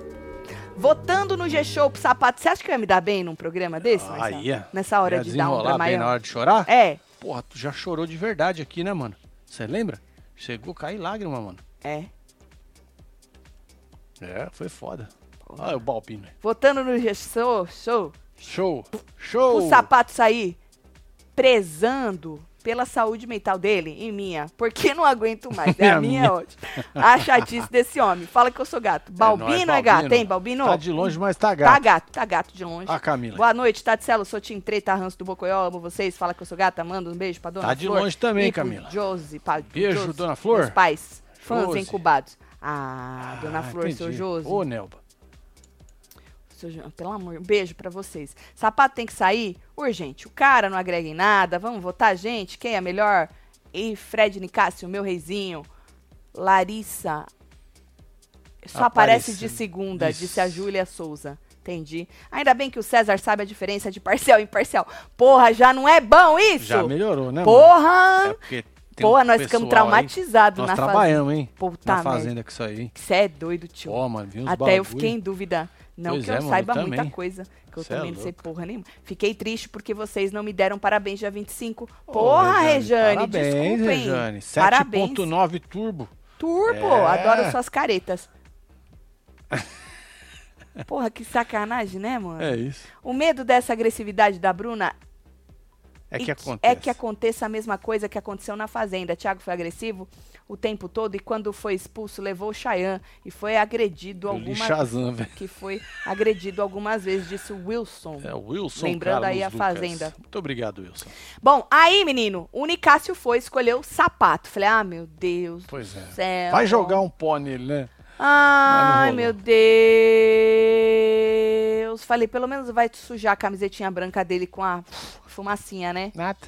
A: Votando no G-Show pro sapato. Você acha que eu ia me dar bem num programa desse?
B: Ah,
A: Marcelo?
B: ia.
A: Nessa hora
B: Ia
A: de dar um
B: desenrolar bem na hora de chorar?
A: É,
B: Porra, tu já chorou de verdade aqui, né, mano? Você lembra? Chegou a cair lágrima, mano.
A: é.
B: É, foi foda. Olha o Balpino. aí.
A: Votando no G-Show, show,
B: Show! Show!
A: o sapato sair prezando pela saúde mental dele e minha, porque não aguento mais. É a
B: a
A: minha,
B: minha.
A: é ótima. A chatice desse homem. Fala que eu sou gato. Balbino é,
B: nóis,
A: gato, hein, Balbino?
B: Tá de longe, mas tá gato.
A: Tá gato, tá gato de longe.
B: Ah, Camila.
A: Boa noite, Tatselo, sou Tim Treta, ranço do Bocoió, amo vocês. Fala que eu sou gata, manda um beijo pra Dona
B: Tá de
A: Flor.
B: longe também, Camila.
A: Josi, pra,
B: Beijo,
A: Josi,
B: Dona Flor.
A: Meus pais, fãs
B: Josi.
A: incubados. Ah, Dona
B: Ah,
A: Flor, seu
B: entendi.
A: Josi.
B: Ô, Nelba.
A: Pelo amor, um beijo pra vocês. Sapato tem que sair urgente. O cara não agrega em nada. Vamos votar, gente? Quem é melhor? E Fred Nicásio, meu reizinho. Larissa. Só aparece de
B: Apareceu.
A: segunda,
B: Isso.
A: disse a Júlia Souza. Entendi. Ainda bem que o César sabe a diferença de parcial e imparcial. Porra, já não é bom isso?
B: Já melhorou, né?
A: Porra!
B: É
A: Porra,
B: um
A: nós ficamos traumatizados
B: Nós
A: na fazenda.
B: trabalhamos, hein?
A: Puta
B: na
A: merda.
B: fazenda com isso aí.
A: Você é doido, tio.
B: Ó, mano, vi uns
A: Até eu
B: bagulho.
A: fiquei em dúvida. Não
B: Pois
A: que
B: é,
A: eu
B: mano,
A: saiba
B: eu
A: muita
B: também.
A: coisa, que eu
B: Cê é
A: também não sei porra nenhuma. Fiquei triste porque vocês não me deram parabéns dia 25. Porra, Rejane,
B: Parabéns,
A: desculpa, hein?
B: Rejane.
A: Parabéns.
B: 7.9 turbo.
A: Turbo,
B: É.
A: adoro suas caretas. Porra, que sacanagem, né, mano?
B: É isso.
A: O medo dessa agressividade da Bruna
B: É que acontece.
A: é que aconteça a mesma coisa que aconteceu na Fazenda. Thiago foi agressivo o tempo todo e quando foi expulso levou o Chayanne e foi agredido
B: Eu
A: algumas
B: Shazam, velho.
A: que foi agredido algumas vezes, disse o Wilson.
B: É o Wilson
A: Lembrando
B: Carlos
A: aí a
B: Lucas.
A: Fazenda.
B: Muito obrigado, Wilson.
A: Bom, aí, menino, o Nicásio foi escolher o sapato. Falei, ah, meu Deus
B: Pois é.
A: céu.
B: Vai jogar um pó nele, né?
A: Ai, meu
B: rolou.
A: Deus. Falei, pelo menos vai sujar a camisetinha branca dele com a fumacinha, né?
B: Nada.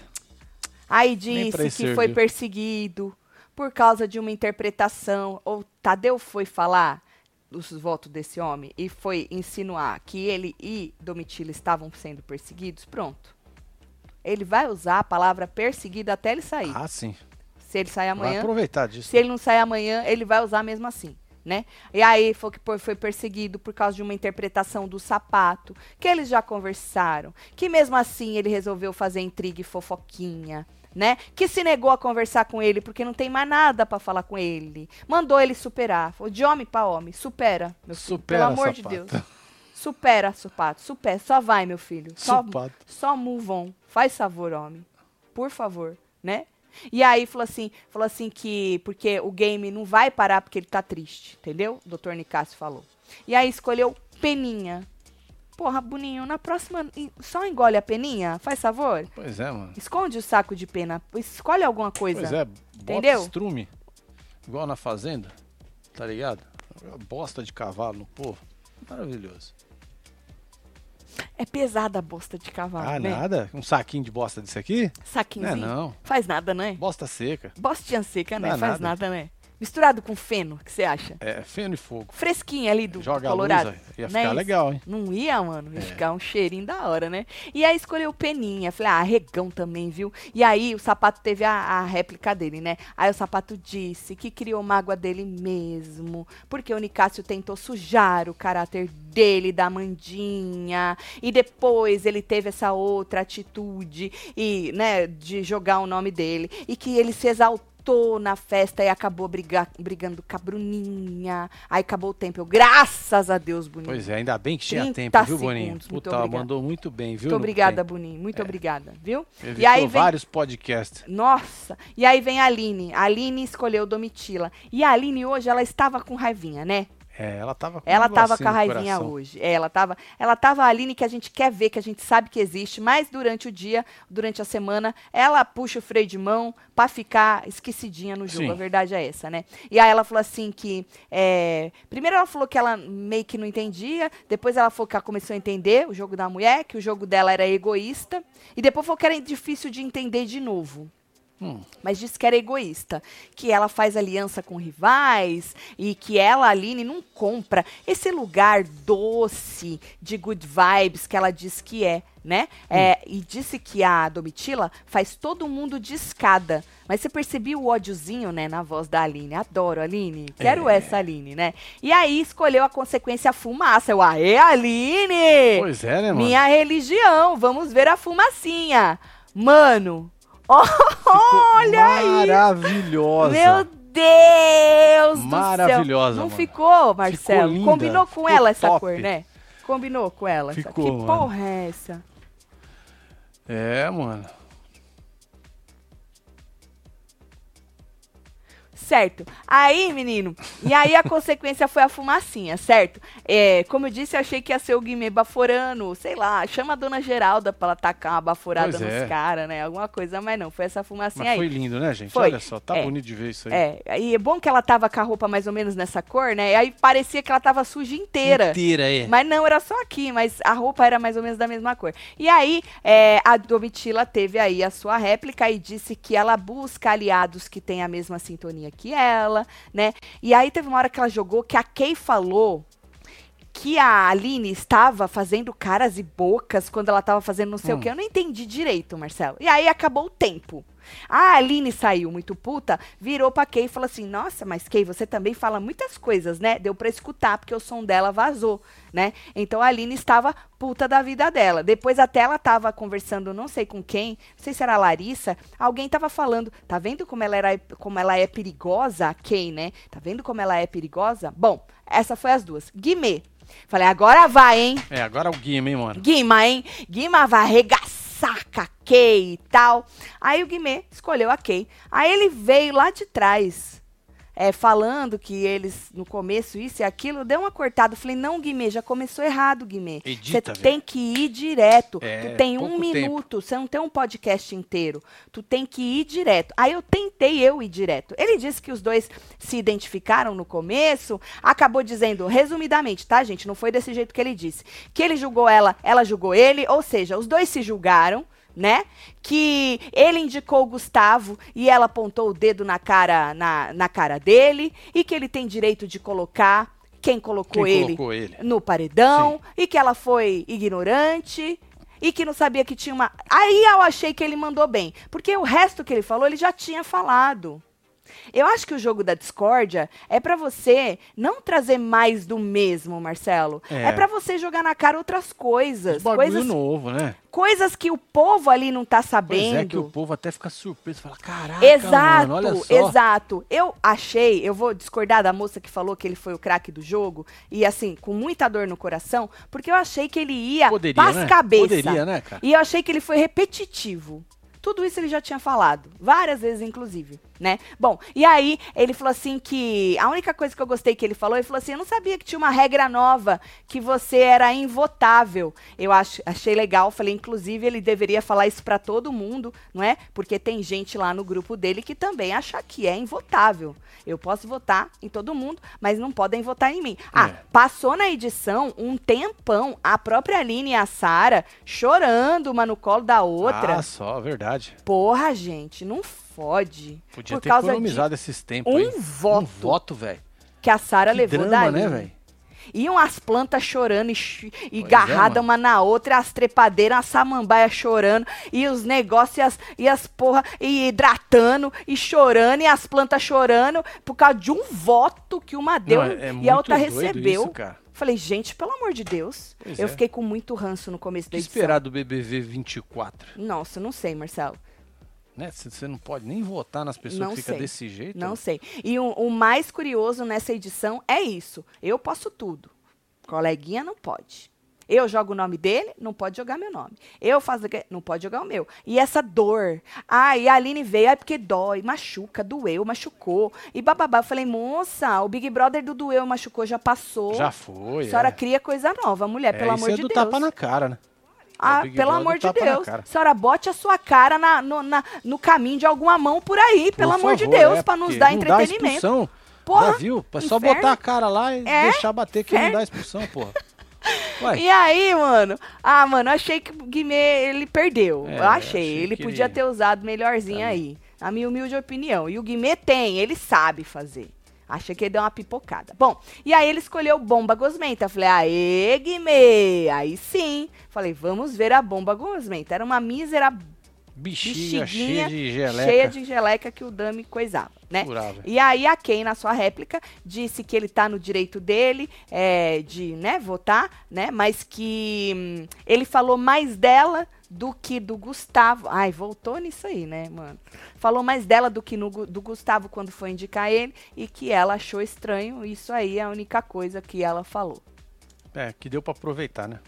A: Aí disse que foi perseguido por causa de uma interpretação. Ou Tadeu foi falar dos votos desse homem e foi insinuar que ele e Domitila estavam sendo perseguidos. Pronto. Ele vai usar a palavra perseguido até ele sair.
B: Ah, sim.
A: Se ele sair
B: Vai
A: amanhã,
B: aproveitar disso.
A: se ele não sair amanhã, ele vai usar mesmo assim, né? E aí foi que foi- perseguido por causa de uma interpretação do sapato, que eles já conversaram, que mesmo assim ele resolveu fazer intriga e fofoquinha, né? Que se negou a conversar com ele porque não tem mais nada pra falar com ele. Mandou ele superar. Foi de homem pra homem, supera, meu filho,
B: Supera,
A: pelo amor de
B: sapato.
A: Deus. Supera, sapato, supera, só vai, meu filho. Só,
B: Sapato.
A: só move on. Faz favor, homem. Por favor, né? E aí falou assim, falou assim que porque o game não vai parar porque ele tá triste, entendeu? O Dr. Nicásio falou. E aí escolheu Peninha. Porra, Boninho, na próxima só engole a peninha, faz favor.
B: Pois é, mano.
A: Esconde o saco de pena, escolhe alguma coisa.
B: Pois é, bota
A: Entendeu?
B: estrume. Igual na fazenda. Tá ligado? Bosta de cavalo no povo. Maravilhoso.
A: É pesada a bosta de cavalo,
B: Ah,
A: né?
B: nada? Um saquinho de bosta desse aqui?
A: Saquinhozinho.
B: Não é não.
A: Faz nada, né?
B: Bosta seca.
A: Bostinha seca, né?
B: Dá
A: Faz
B: nada.
A: nada, né? Misturado com feno, o que você acha?
B: É feno e fogo.
A: Fresquinha ali do,
B: Joga
A: do
B: a luz,
A: Colorado.
B: aí. ia
A: né?
B: ficar legal, hein?
A: Não ia, mano. Ia
B: É.
A: ficar um cheirinho da hora, né? E aí escolheu Peninha. Falei, ah, regão também, viu? E aí o sapato teve a, a réplica dele, né? Aí o sapato disse que criou mágoa dele mesmo. Porque o Nicásio tentou sujar o caráter dele, da Mandinha. E depois ele teve essa outra atitude, e, né, de jogar o nome dele. E que ele se exaltou na festa e acabou briga- brigando com a Bruninha. Aí acabou o tempo. Eu, graças a Deus, Boninho.
B: Pois é, ainda bem que tinha
A: 30
B: tempo, viu, Boninho?
A: segundos, muito
B: Puta,
A: obrigada.
B: mandou muito bem, viu?
A: Muito obrigada. Boninho. Muito obrigada, viu?
B: Evitou
A: E aí vem.
B: vários podcasts.
A: Nossa! E aí vem a Aline. A Aline escolheu Domitila. E a Aline hoje, ela estava com raivinha, né?
B: É, ela tava com
A: Ela tava com a raivinha hoje. É, ela tava, ela tava a Aline que a gente quer ver, que a gente sabe que existe, mas durante o dia, durante a semana, ela puxa o freio de mão pra ficar esquecidinha no jogo.
B: Sim.
A: A verdade é essa, né? E aí ela falou assim que. é, primeiro ela falou que ela meio que não entendia, depois ela falou que ela começou a entender o jogo da mulher, que o jogo dela era egoísta, e depois falou que era difícil de entender de novo.
B: Hum.
A: Mas disse que era egoísta, que ela faz aliança com rivais e que ela, Aline, não compra esse lugar doce de good vibes que ela diz que é, né? É, e disse que a Domitila faz todo mundo de escada. Mas você percebeu o ódiozinho, né, na voz da Aline. Adoro, Aline. Quero
B: É.
A: essa Aline, né? E aí escolheu a consequência fumaça. Eu, aê, Aline!
B: Pois é, né, mano?
A: Minha religião, vamos ver a fumacinha. Mano, olha aí.
B: Maravilhosa.
A: Meu Deus do céu.
B: Maravilhosa,
A: Não
B: mano.
A: ficou, Marcelo?
B: linda,
A: Combinou com
B: ficou
A: ela essa
B: top.
A: cor, né? Combinou com ela. essa-
B: Ficou,
A: que
B: mano.
A: porra é essa?
B: É, mano.
A: Certo. Aí, menino, e aí a consequência foi a fumacinha, certo? É, como eu disse, eu achei que ia ser o Guimê baforando, sei lá, chama a dona Geralda pra ela tacar uma baforada
B: Pois é.
A: nos caras, né? Alguma coisa, mas não, foi essa fumacinha
B: Mas
A: aí.
B: foi lindo, né, gente?
A: Foi.
B: Olha só, tá
A: É.
B: bonito de ver isso aí.
A: É, e é bom que ela tava com a roupa mais ou menos nessa cor, né? E aí parecia que ela tava suja inteira.
B: Inteira, é.
A: Mas não, era só aqui, mas a roupa era mais ou menos da mesma cor. E aí, é, a Domitila teve aí a sua réplica e disse que ela busca aliados que têm a mesma sintonia que ela, né? E aí teve uma hora que ela jogou que a Kay falou que a Aline estava fazendo caras e bocas quando ela estava fazendo não sei
B: Hum.
A: o que. Eu não entendi direito, Marcelo. E aí acabou o tempo. A Aline saiu muito puta, virou pra Kay e falou assim: Nossa, mas Kay, você também fala muitas coisas, né? Deu pra escutar, porque o som dela vazou, né? Então a Aline estava puta da vida dela. Depois até ela tava conversando, não sei com quem, não sei se era a Larissa, alguém tava falando: Tá vendo como ela, era, como ela é perigosa, a Kay, né? Tá vendo como ela é perigosa? Bom, essa foi as duas. Guimê. Falei, agora vai, hein?
B: É, agora o Guima, hein, mano?
A: Guima, hein? Guima vai arregaçar com a Kay e tal. Aí o Guimê escolheu a Kay. Aí ele veio lá de trás, é, falando que eles, no começo, isso e aquilo, deu uma cortada. Eu Falei, não, Guimê, já começou errado, Guimê. Você tem que ir direto.
B: É,
A: tu tem um minuto, você não tem um podcast inteiro. Tu tem que ir direto. Aí eu tentei eu ir direto. Ele disse que os dois se identificaram no começo, acabou dizendo, resumidamente, tá, gente? Não foi desse jeito que ele disse. Que ele julgou ela, ela julgou ele, ou seja, os dois se julgaram. Né? Que ele indicou o Gustavo e ela apontou o dedo na cara, na, na cara dele, e que ele tem direito de colocar quem colocou
B: Quem
A: ele
B: colocou ele?
A: no paredão e que ela foi ignorante e que não sabia que tinha uma. Aí eu achei que ele mandou bem, porque o resto que ele falou ele já tinha falado. Eu acho que o jogo da discórdia é pra você não trazer mais do mesmo, Marcelo. É,
B: É.
A: pra você jogar na cara outras coisas,
B: Bagulho
A: coisas,
B: novo, né?
A: coisas que o povo ali não tá
B: Pois
A: sabendo.
B: é que o povo até fica surpreso. Fala, caraca,
A: Exato,
B: mano, olha só.
A: exato. Eu achei, eu vou discordar da moça que falou que ele foi o craque do jogo, e assim, com muita dor no coração, porque eu achei que ele ia
B: Poderia,
A: pras
B: né?
A: cabeça.
B: Poderia, né, cara?
A: E eu achei que ele foi repetitivo. Tudo isso ele já tinha falado, várias vezes, inclusive, né? Bom, e aí ele falou assim que a única coisa que eu gostei que ele falou, ele falou assim, eu não sabia que tinha uma regra nova, que você era invotável. Eu ach, achei legal, falei, inclusive ele deveria falar isso pra todo mundo, não é? Porque tem gente lá no grupo dele que também acha que é invotável. Eu posso votar em todo mundo, mas não podem votar em mim. Ah,
B: É.
A: passou na edição um tempão a própria Aline e a Sara chorando uma no colo da outra.
B: Ah, só, verdade.
A: Porra, gente, não fode.
B: Podia
A: Por
B: ter
A: causa
B: economizado esses tempos
A: um
B: aí.
A: voto.
B: Um voto, velho.
A: que a Sara levou
B: drama,
A: dali.
B: né, velho?
A: Iam as plantas chorando e, e
B: é,
A: garrada
B: mano.
A: uma na outra, as trepadeiras, a samambaia chorando, e os negócios, e as, e as porra, e hidratando, e chorando, e as plantas chorando, por causa de um voto que uma deu
B: Não, é- é
A: e a outra recebeu.
B: isso.
A: Falei, gente, pelo amor de Deus.
B: Pois
A: eu
B: é.
A: fiquei com muito ranço no começo
B: O
A: da
B: que
A: edição.
B: esperar do BBV 24?
A: Nossa, não sei, Marcelo.
B: Né? Você não pode nem votar nas pessoas
A: Não
B: que ficam
A: sei.
B: desse jeito.
A: Não sei. E o, o mais curioso nessa edição é isso. Eu posso tudo. Coleguinha não pode. Eu jogo o nome dele, não pode jogar meu nome. Eu faço. Não pode jogar o meu. E essa dor. Ah, e a Aline veio, é porque dói, machuca, doeu, machucou. E bababá. Eu falei, moça, o Big Brother do doeu, machucou, já passou.
B: Já foi.
A: A senhora
B: é.
A: cria coisa nova, mulher,
B: É,
A: pelo
B: isso
A: amor
B: é
A: de
B: do
A: Deus.
B: tapa na cara, né?
A: Ah, pelo amor de Deus. Senhora, bote a sua cara na- no, na- no caminho de alguma mão por aí, pelo
B: Por
A: amor de Deus,
B: é,
A: pra nos dar entretenimento.
B: Dá.
A: Porra,
B: Já viu? É só
A: inferno.
B: botar a cara lá e
A: É,
B: deixar bater que não dá expulsão, porra. Ué,
A: E aí, mano? Ah, mano, achei que o Guimê, ele perdeu.
B: É,
A: eu achei. Ele podia
B: ele-
A: ter usado melhorzinho
B: Tá
A: aí. Na minha humilde opinião. E o Guimê tem, ele sabe fazer. Achei que ele deu uma pipocada. Bom, e aí ele escolheu bomba gosmenta. Falei, aê, Guimê! Aí sim. Falei, vamos ver a bomba gosmenta. Era uma mísera
B: Bexiga
A: Bexiguinha
B: cheia de geleca.
A: cheia de geleca que o Dami coisava, né?
B: Curava.
A: E aí a Kay, na sua réplica, disse que ele tá no direito dele é, de, né, votar, né? Mas que hum, ele falou mais dela do que do Gustavo. Ai, voltou nisso aí, né, mano? Falou mais dela do que no, do Gustavo quando foi indicar ele e que ela achou estranho. Isso aí é a única coisa que ela falou.
B: É, que deu pra aproveitar, né?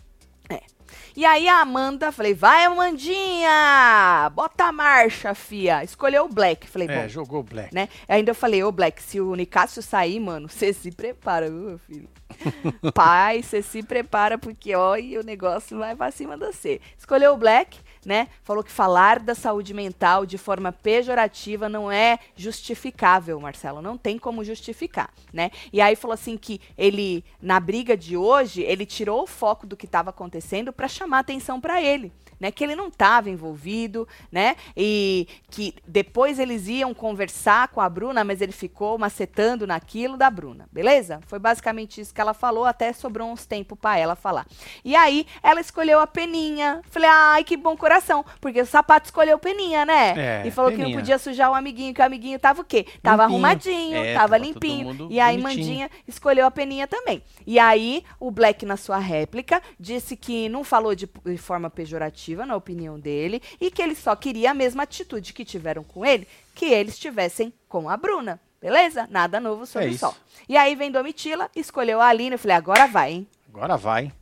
A: E aí a Amanda, falei, vai Amandinha, bota a marcha, fia. Escolheu o Black. Falei,
B: É,
A: bom,
B: jogou o Black.
A: né? Ainda eu falei, ô Black, se o Nicásio sair, mano, você se prepara, viu, meu filho? Pai, você se prepara, porque, ó, e o negócio vai pra cima de você. Escolheu o Black, né? Falou que falar da saúde mental de forma pejorativa não é justificável, Marcelo. Não tem como justificar, né? E aí falou assim que ele, na briga de hoje, ele tirou o foco do que estava acontecendo pra chamar atenção pra ele. Né, que ele não estava envolvido, né? E que depois eles iam conversar com a Bruna, mas ele ficou macetando naquilo da Bruna, beleza? Foi basicamente isso que ela falou, até sobrou uns tempos para ela falar. E aí ela escolheu a Peninha. Falei, ai, que bom coração, porque o sapato escolheu Peninha, né?
B: É,
A: e falou que
B: Peninha.
A: não podia sujar o amiguinho, que o amiguinho tava o quê? Tava
B: Limpinho.
A: arrumadinho,
B: É,
A: tava limpinho. E aí
B: bonitinho.
A: Mandinha escolheu a Peninha também. E aí, o Black, na sua réplica, disse que não falou de, de forma pejorativa, na opinião dele, e que ele só queria a mesma atitude que tiveram com ele, que eles tivessem com a Bruna. Beleza? Nada novo sobre
B: É
A: o sol. E aí vem Domitila, escolheu a Aline. Eu falei, agora vai, hein?
B: Agora vai.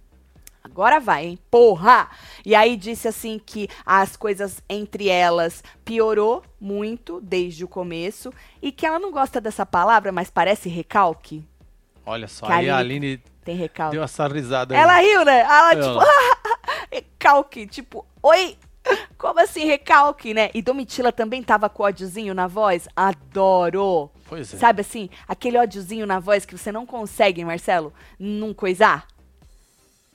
A: Agora vai, hein? Porra! E aí disse assim que as coisas entre elas piorou muito desde o começo e que ela não gosta dessa palavra, mas parece recalque.
B: Olha só,
A: Que
B: aí a
A: Aline Tem recalque.
B: deu essa risada aí.
A: Ela riu, né? Ela,
B: Ela.
A: tipo, recalque, tipo, oi? Como assim recalque, né? E Domitila também tava com ódiozinho na voz. Adoro!
B: Pois é.
A: Sabe assim, aquele ódiozinho na voz que você não consegue, Marcelo, não coisar?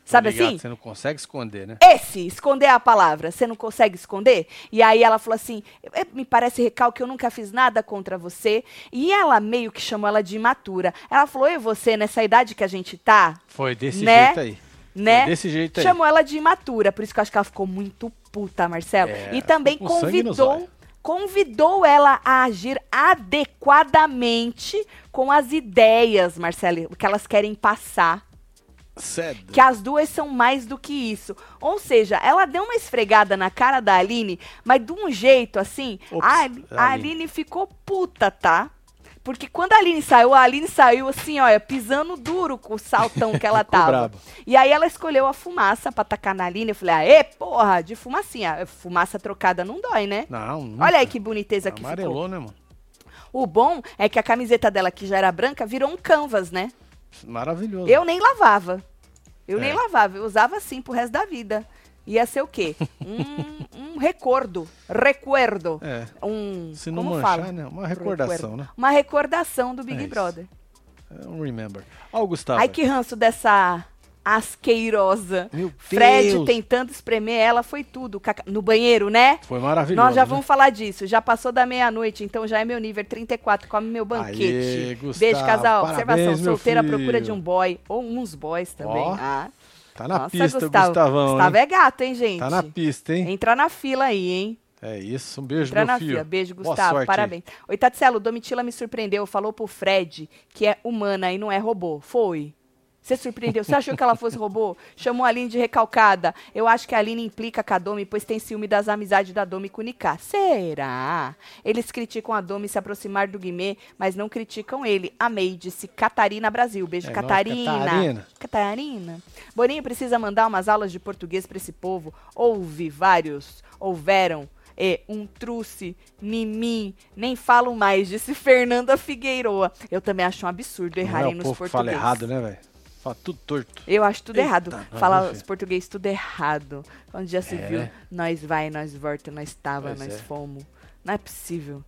A: Sabe
B: ligado,
A: assim?
B: Você não consegue esconder, né?
A: Esse, esconder a palavra, você não consegue esconder? E aí ela falou assim: "É, me parece recalque, eu nunca fiz nada contra você. E ela meio que chamou ela de imatura. Ela falou: e você, nessa idade que a gente tá,
B: Foi desse
A: Né?
B: jeito aí.
A: né?
B: Foi desse jeito aí.
A: Chamou ela de imatura, por isso que eu acho que ela ficou muito puta, Marcelo.
B: É,
A: e também convidou, convidou ela a agir adequadamente com as ideias, Marcelo, que elas querem passar.
B: Cedo.
A: Que as duas são mais do que isso. Ou seja, ela deu uma esfregada na cara da Aline, mas de um jeito assim.
B: Ops,
A: a, Ali- a
B: Aline.
A: Aline ficou puta, tá? Porque quando a Aline saiu, a Aline saiu assim, olha, pisando duro com o saltão que ela tava.
B: braba.
A: E aí ela escolheu a fumaça pra tacar na Aline. Eu falei, aê, porra, de fumacinha. Fumaça trocada não dói, né?
B: Não, nunca.
A: Olha aí que boniteza que ficou.
B: Amarelou, né, mano?
A: O bom é que a camiseta dela, que já era branca, virou um canvas, né?
B: Maravilhoso.
A: Eu nem lavava. Eu
B: É.
A: nem lavava, eu usava assim pro resto da vida. Ia ser o quê? Um, um recordo. Recuerdo.
B: É.
A: Um.
B: Se não
A: como
B: manchar,
A: fala?
B: né? Uma recordação,
A: Recuerdo.
B: né?
A: Uma recordação do Big
B: É.
A: Brother.
B: É um remember. Ó, o Gustavo.
A: Ai, que ranço dessa asqueirosa.
B: Meu
A: Fred
B: Deus.
A: tentando espremer ela, foi tudo. No banheiro, né?
B: Foi maravilhoso.
A: Nós já
B: né?
A: vamos falar disso. Já passou da meia-noite, então já é meu nível 34. Come meu banquete.
B: Aê, Gustavo,
A: Beijo, casal.
B: parabéns,
A: Observação: solteira à procura de um boy. Ou uns boys também.
B: Ó,
A: ah.
B: Tá na
A: Nossa,
B: pista,
A: Gustavo.
B: Gustavão.
A: Gustavo
B: hein?
A: é gato, hein, gente?
B: Tá na pista, hein?
A: Entra na fila aí, hein?
B: É isso. Um beijo,
A: Entra
B: meu
A: na
B: filho.
A: fila. Beijo, Gustavo.
B: sorte aí.
A: Parabéns. Oi, Tatselo, Domitila me surpreendeu. Falou pro Fred que é humana e não é robô. Foi. Você surpreendeu? Você achou que ela fosse robô? Chamou a Aline de recalcada. Eu acho que a Aline implica com a Domi, pois tem ciúme das amizades da Domi com o Niká. Será? Eles criticam a Domi se aproximar do Guimê, mas não criticam ele. Amei, disse Catarina Brasil. Beijo,
B: É
A: Catarina.
B: Catarina.
A: Catarina. Boninho precisa mandar umas aulas de português para esse povo. Houve vários, houveram. E um truce, mimim, nem falo mais, disse Fernanda Figueiroa. Eu também acho um absurdo
B: é
A: errarem
B: o
A: nos portugueses.
B: fala errado, né, velho? Fala tudo torto.
A: Eu acho tudo
B: Eita,
A: errado.
B: meu
A: os
B: filho.
A: português tudo errado. Quando já se
B: É,
A: viu, nós vai, nós volta, nós tava,
B: Pois
A: nós
B: é.
A: fomos. Não é possível.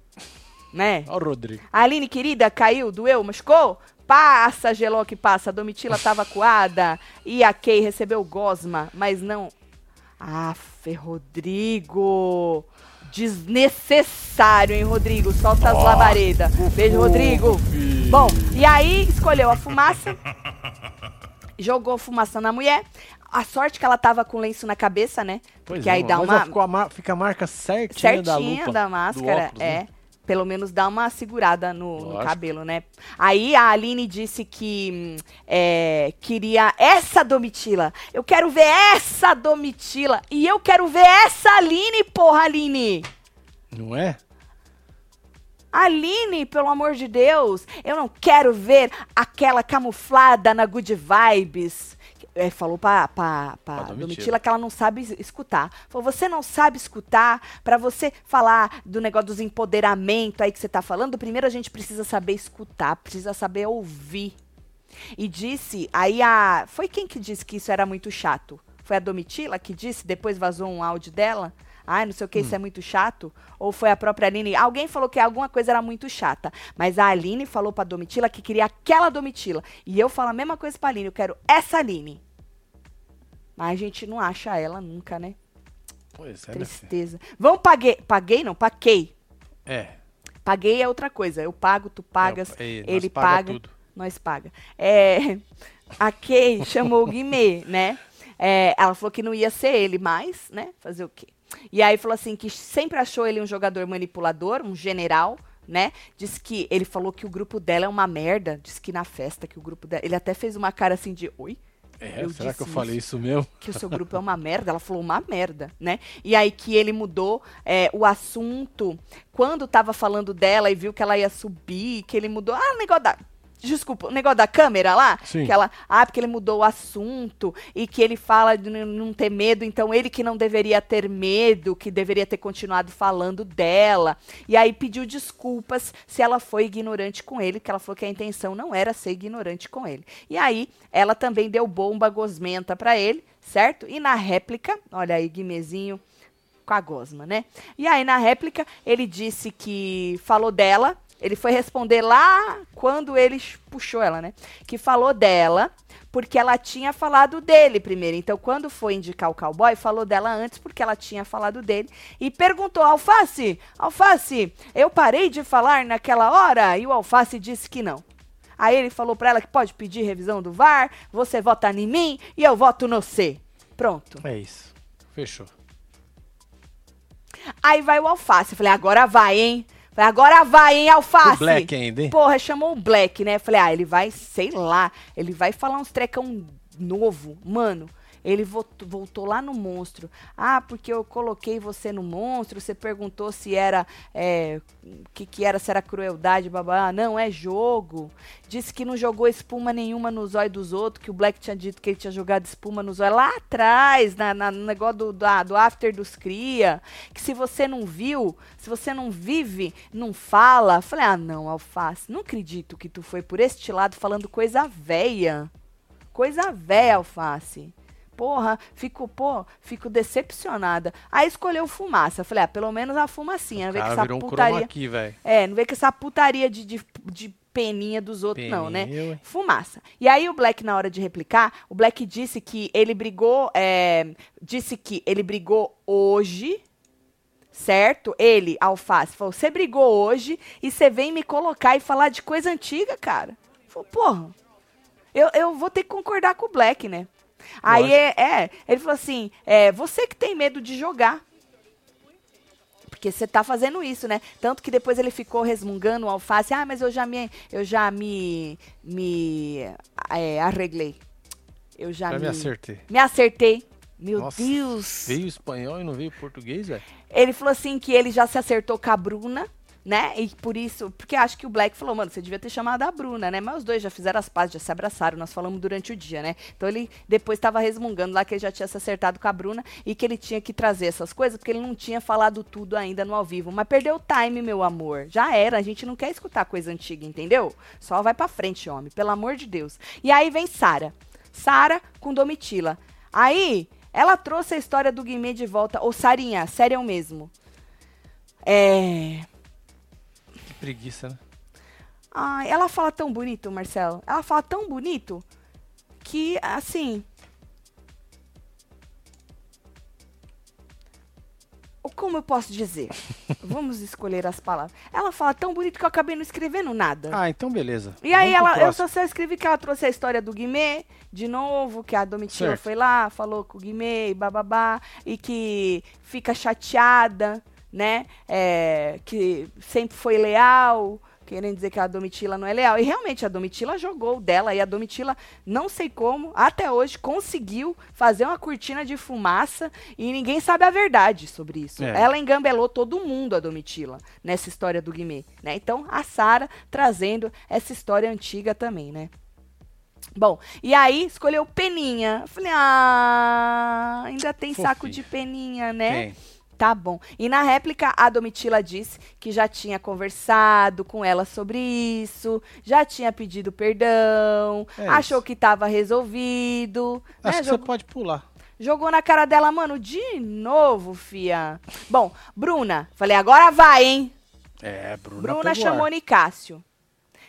A: né?
B: Ó o Rodrigo.
A: A Aline, querida, caiu, doeu, machucou? Passa, gelou que passa. A Domitila tava coada e a Kay recebeu gosma, mas não. Aff, Rodrigo. Desnecessário, hein, Rodrigo? Solta as labaredas. Beijo, Rodrigo.
B: Ih.
A: Bom, e aí escolheu a fumaça, jogou fumaça na mulher. A sorte que ela tava com lenço na cabeça, né?
B: Pois
A: Porque
B: é,
A: aí dá uma
B: ficou a mar- fica a marca certinha, da
A: certinha
B: lupa.
A: da, máscara.
B: óculos,
A: é.
B: né?
A: Pelo menos dá uma segurada no, no cabelo, né? Aí a Aline disse que hum, é, queria essa Domitila. Eu quero ver essa Domitila. E eu quero ver essa Aline, porra, Aline.
B: Não é?
A: Aline, pelo amor de Deus, eu não quero ver aquela camuflada na Good Vibes. É, falou pra, pra, pra
B: Pra Domitila.
A: Domitila que ela não sabe es- escutar. Falou, você não sabe escutar, pra você falar do negócio dos empoderamento aí que você tá falando, primeiro a gente precisa saber escutar, precisa saber ouvir. E disse, aí a... Foi quem que disse que isso era muito chato? Foi a Domitila que disse, depois vazou um áudio dela? Ai, não sei o que, isso é muito chato? Ou foi a própria Aline? Alguém falou que alguma coisa era muito chata. Mas a Aline falou pra Domitila que queria aquela Domitila. E eu falo a mesma coisa pra Aline, eu quero essa Aline. Mas a gente não acha ela nunca, né?
B: Pois é, filha.
A: Tristeza. Vamos paguei. Paguei não, paguei.
B: É.
A: Paguei é outra coisa. Eu pago, tu pagas,
B: É,
A: ele
B: paga
A: paga,
B: tudo.
A: nós paga. É, a Kay chamou o Guimê, né? É, ela falou que não ia ser ele mais, né? Fazer o quê? E aí falou assim que sempre achou ele um jogador manipulador, um general, né? Diz que ele falou que o grupo dela é uma merda. Diz que na festa que o grupo dela. Ele até fez uma cara assim de oi.
B: É,
A: Eu
B: será que eu falei isso mesmo?
A: que o seu grupo é uma merda. Ela falou uma merda, né? E aí que ele mudou é, o assunto quando tava falando dela e viu que ela ia subir, que ele mudou. Ah, negócio da. Desculpa, o negócio da câmera lá?
B: Sim.
A: Que ela, ah, porque ele mudou o assunto e que ele fala de não ter medo, então ele que não deveria ter medo, que deveria ter continuado falando dela. E aí pediu desculpas se ela foi ignorante com ele, que ela falou que a intenção não era ser ignorante com ele. E aí ela também deu bomba gosmenta pra ele, certo? E na réplica, olha aí, Guimezinho com a gosma, né? E aí na réplica ele disse que falou dela, ele foi responder lá quando ele puxou ela, né? Que falou dela porque ela tinha falado dele primeiro. Então, quando foi indicar o cowboy, falou dela antes porque ela tinha falado dele. E perguntou, Alface, Alface, eu parei de falar naquela hora? E o Alface disse que não. Aí ele falou pra ela que pode pedir revisão do VAR, você vota em mim e eu voto no C. Pronto.
B: É isso. Fechou.
A: Aí vai o Alface. Eu falei, agora vai, hein? Falei, agora vai, hein, Alface?
B: O Black ainda, hein?
A: Porra, chamou o Black, né? Falei, ah, ele vai, sei lá, ele vai falar uns trecão novo. Mano, ele voltou, lá no monstro. Ah, porque eu coloquei você no monstro, você perguntou se era, é, que que era, se era crueldade, babá. Não, é jogo. Disse que não jogou espuma nenhuma no zóio dos outros, que o Black tinha dito que ele tinha jogado espuma no zóio lá atrás, na, na- no negócio do, da- do after dos cria. Que se você não viu, se você não vive, não fala. Falei, ah, não, Alface, não acredito que tu foi por este lado falando coisa véia. Coisa véia, Alface. Porra, fico, pô, fico decepcionada. Aí escolheu fumaça. Falei, ah, pelo menos a fumacinha. Não que
B: cara
A: essa
B: um
A: putaria.
B: chroma aqui.
A: É, não vê que essa putaria de, de, de peninha dos outros, não, né?
B: Ué.
A: Fumaça. E aí o Black, na hora de replicar, o Black disse que ele brigou, é, disse que ele brigou hoje, certo? Ele, Alface, falou, você brigou hoje e você vem me colocar e falar de coisa antiga, cara. Falou, porra, eu, eu vou ter que concordar com o Black, né? Aí, é, é, ele falou assim, é, você que tem medo de jogar. Porque você tá fazendo isso, né? Tanto que depois ele ficou resmungando o alface. Ah, mas eu já me. Eu já me. Me. é, arreglei. Eu já,
B: Já
A: me.
B: me acertei.
A: Me acertei. Meu
B: Nossa,
A: Deus.
B: Veio espanhol e não veio português, velho?
A: Ele falou assim que ele já se acertou com a Bruna, né? E por isso, porque acho que o Black falou, mano, você devia ter chamado a Bruna, né? Mas os dois já fizeram as pazes, já se abraçaram, nós falamos durante o dia, né? Então ele depois estava resmungando lá que ele já tinha se acertado com a Bruna e que ele tinha que trazer essas coisas, porque ele não tinha falado tudo ainda no ao vivo. Mas perdeu o time, meu amor. Já era, a gente não quer escutar coisa antiga, entendeu? Só vai pra frente, homem, pelo amor de Deus. E aí vem Sara. Sara com Domitila. Aí, ela trouxe a história do Guimê de volta. Ô, Sarinha, sério mesmo. É.
B: Preguiça, né?
A: Ai, ela fala tão bonito, Marcelo. Ela fala tão bonito que, assim. Como eu posso dizer? Vamos escolher as palavras. Ela fala tão bonito que eu acabei não escrevendo nada.
B: Ah, então beleza.
A: E aí
B: Vamos
A: ela, eu só, só escrevi que ela trouxe a história do Guimê, de novo, que a Domitila
B: Certo.
A: foi lá, falou com o Guimê e bababá, e que fica chateada, né? é, que sempre foi leal, querendo dizer que a Domitila não é leal. E realmente a Domitila jogou dela, e a Domitila, não sei como, até hoje conseguiu fazer uma cortina de fumaça e ninguém sabe a verdade sobre isso.
B: É.
A: Ela engambelou todo mundo, a Domitila, nessa história do Guimê, né? Então, a Sara trazendo essa história antiga também, né? Bom, e aí escolheu Peninha. Falei, ah, ainda tem saco
B: Fofinho.
A: de Peninha, né?
B: Tem.
A: Tá bom. E na réplica, a Domitila disse que já tinha conversado com ela sobre isso, já tinha pedido perdão,
B: É
A: achou
B: isso.
A: que estava resolvido. né?
B: Acho que
A: Jogou-
B: você pode pular.
A: Jogou na cara dela, mano, de novo, fia. Bom, Bruna, falei, agora vai, hein?
B: É, Bruna.
A: Bruna chamou
B: ar.
A: Nicásio.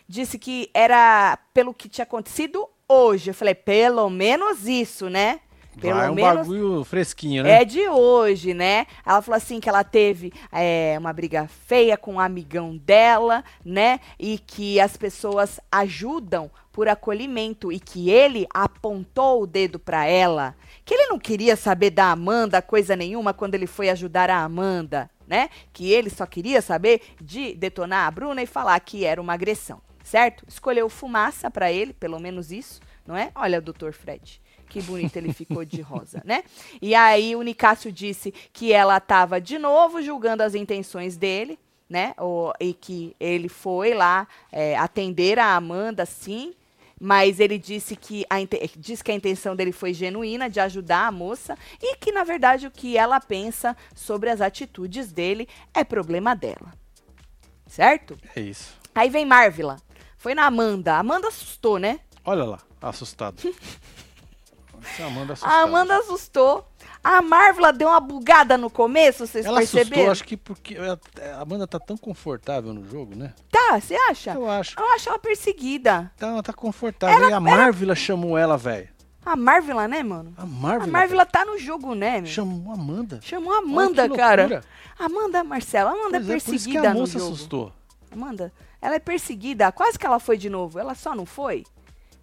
A: Disse que era pelo que tinha acontecido hoje. Eu falei, pelo menos isso, né? Pelo
B: Vai um
A: menos
B: bagulho fresquinho, né?
A: é de hoje, né? Ela falou assim que ela teve é, uma briga feia com um amigão dela, né? E que as pessoas ajudam por acolhimento e que ele apontou o dedo pra ela, que ele não queria saber da Amanda coisa nenhuma quando ele foi ajudar a Amanda, né? Que ele só queria saber de detonar a Bruna e falar que era uma agressão, certo? Escolheu fumaça pra ele, pelo menos isso, não é? Olha, doutor Fred. Que bonito ele ficou de rosa, né? E aí o Nicásio disse que ela estava de novo julgando as intenções dele, né? O- e que ele foi lá é, atender a Amanda, sim. Mas ele disse que, a, disse que a intenção dele foi genuína, de ajudar a moça, e que, na verdade, o que ela pensa sobre as atitudes dele é problema dela. Certo?
B: É isso.
A: Aí vem Marvila. Foi na Amanda. Amanda assustou, né?
B: Olha lá, assustado. Essa Amanda assustada.
A: A Amanda assustou. A deu uma bugada no começo, vocês
B: Ela
A: perceberam?
B: assustou, acho que porque ela- a Amanda tá tão confortável no jogo, né?
A: Tá, você acha?
B: Eu acho.
A: Eu acho ela perseguida.
B: Tá, ela tá confortável. e a Marvila chamou ela, velho.
A: A Marvila, né, mano?
B: A
A: A
B: Marvila.
A: Marvila tá no jogo, né, meu?
B: Chamou a Amanda.
A: Chamou a Amanda,
B: Olha que
A: cara. Amanda, Marcela, Amanda
B: Pois
A: é
B: é, por isso que
A: perseguida
B: a moça assustou.
A: Amanda, ela é perseguida. Quase que ela foi de novo. Ela só não foi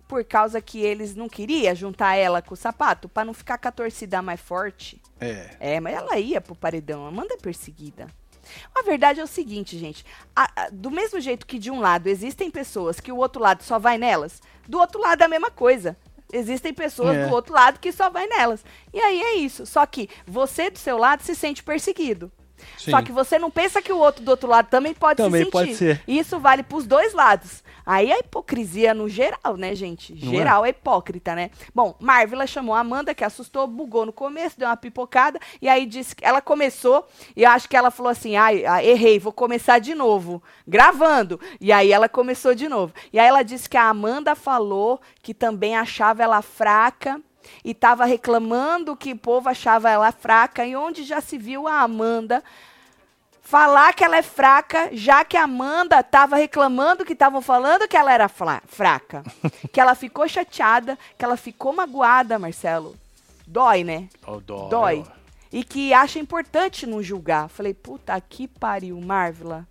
A: por causa que eles não queriam juntar ela com o sapato pra não ficar com a torcida mais forte.
B: É.
A: É, mas ela ia pro paredão. Amanda é perseguida. A verdade é o seguinte, gente. a- a- do mesmo jeito que de um lado existem pessoas que o outro lado só vai nelas, do outro lado é a mesma coisa. Existem pessoas
B: É.
A: do outro lado que só vai nelas. E aí é isso. Só que você do seu lado se sente perseguido.
B: Sim.
A: Só que você não pensa que o outro do outro lado também pode
B: Também
A: se sentir.
B: pode ser.
A: Isso vale pros dois lados. Aí a hipocrisia no geral, né, gente?
B: Não
A: Geral é? hipócrita, né? Bom, Marvila chamou a Amanda, que assustou, bugou no começo, deu uma pipocada, e aí disse que ela começou, e eu acho que ela falou assim: ai, ah, errei, vou começar de novo, gravando. E aí ela começou de novo. E aí ela disse que a Amanda falou que também achava ela fraca e estava reclamando que o povo achava ela fraca, e onde já se viu a Amanda falar que ela é fraca, já que a Amanda estava reclamando que estavam falando que ela era fraca. que ela ficou chateada, que ela ficou magoada, Marcelo. Dói, né?
B: Ó, dói.
A: Dói.
B: ó.
A: E que acha importante não julgar. Falei, puta que pariu, Marvila.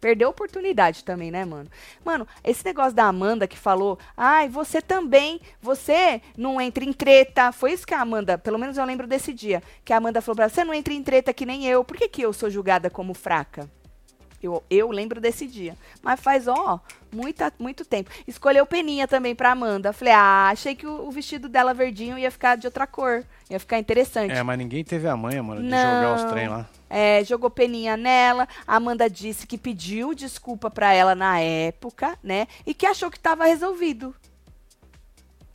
A: Perdeu a oportunidade também, né, mano? Mano, esse negócio da Amanda que falou, ai, você também, você não entra em treta. Foi isso que a Amanda, pelo menos eu lembro desse dia, que a Amanda falou pra ela, você não entra em treta que nem eu. Por que, que eu sou julgada como fraca? Eu, eu lembro desse dia. Mas faz, ó, muita, muito tempo. Escolheu peninha também pra Amanda. Falei, ah, achei que o, o vestido dela verdinho ia ficar de outra cor. Ia ficar interessante.
B: É, mas ninguém teve a manha, mano, de
A: Não.
B: jogar os trem lá.
A: É, jogou peninha nela. A Amanda disse que pediu desculpa pra ela na época, né? E que achou que tava resolvido.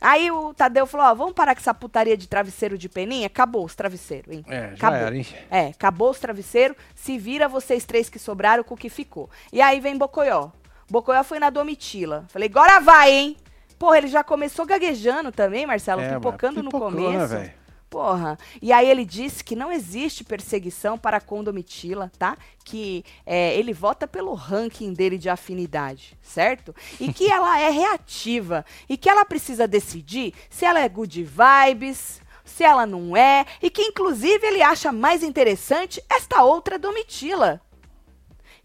A: Aí o Tadeu falou: Ó, vamos parar com essa putaria de travesseiro de peninha? Acabou os travesseiros, hein?
B: É,
A: Acabou.
B: era, hein?
A: É, acabou os travesseiros. Se vira vocês três que sobraram com o que ficou. E aí vem Bocoió. Bocoió foi na Domitila. Falei, agora vai, hein? Porra, ele já começou gaguejando também, Marcelo,
B: É,
A: pipocando
B: mano,
A: no
B: pipocou,
A: começo.
B: Né?
A: Porra. E aí ele disse que não existe perseguição para com Domitila, tá? Que é, ele vota pelo ranking dele de afinidade, certo? E que ela é reativa. E que ela precisa decidir se ela é good vibes, se ela não é, e que inclusive ele acha mais interessante esta outra Domitila.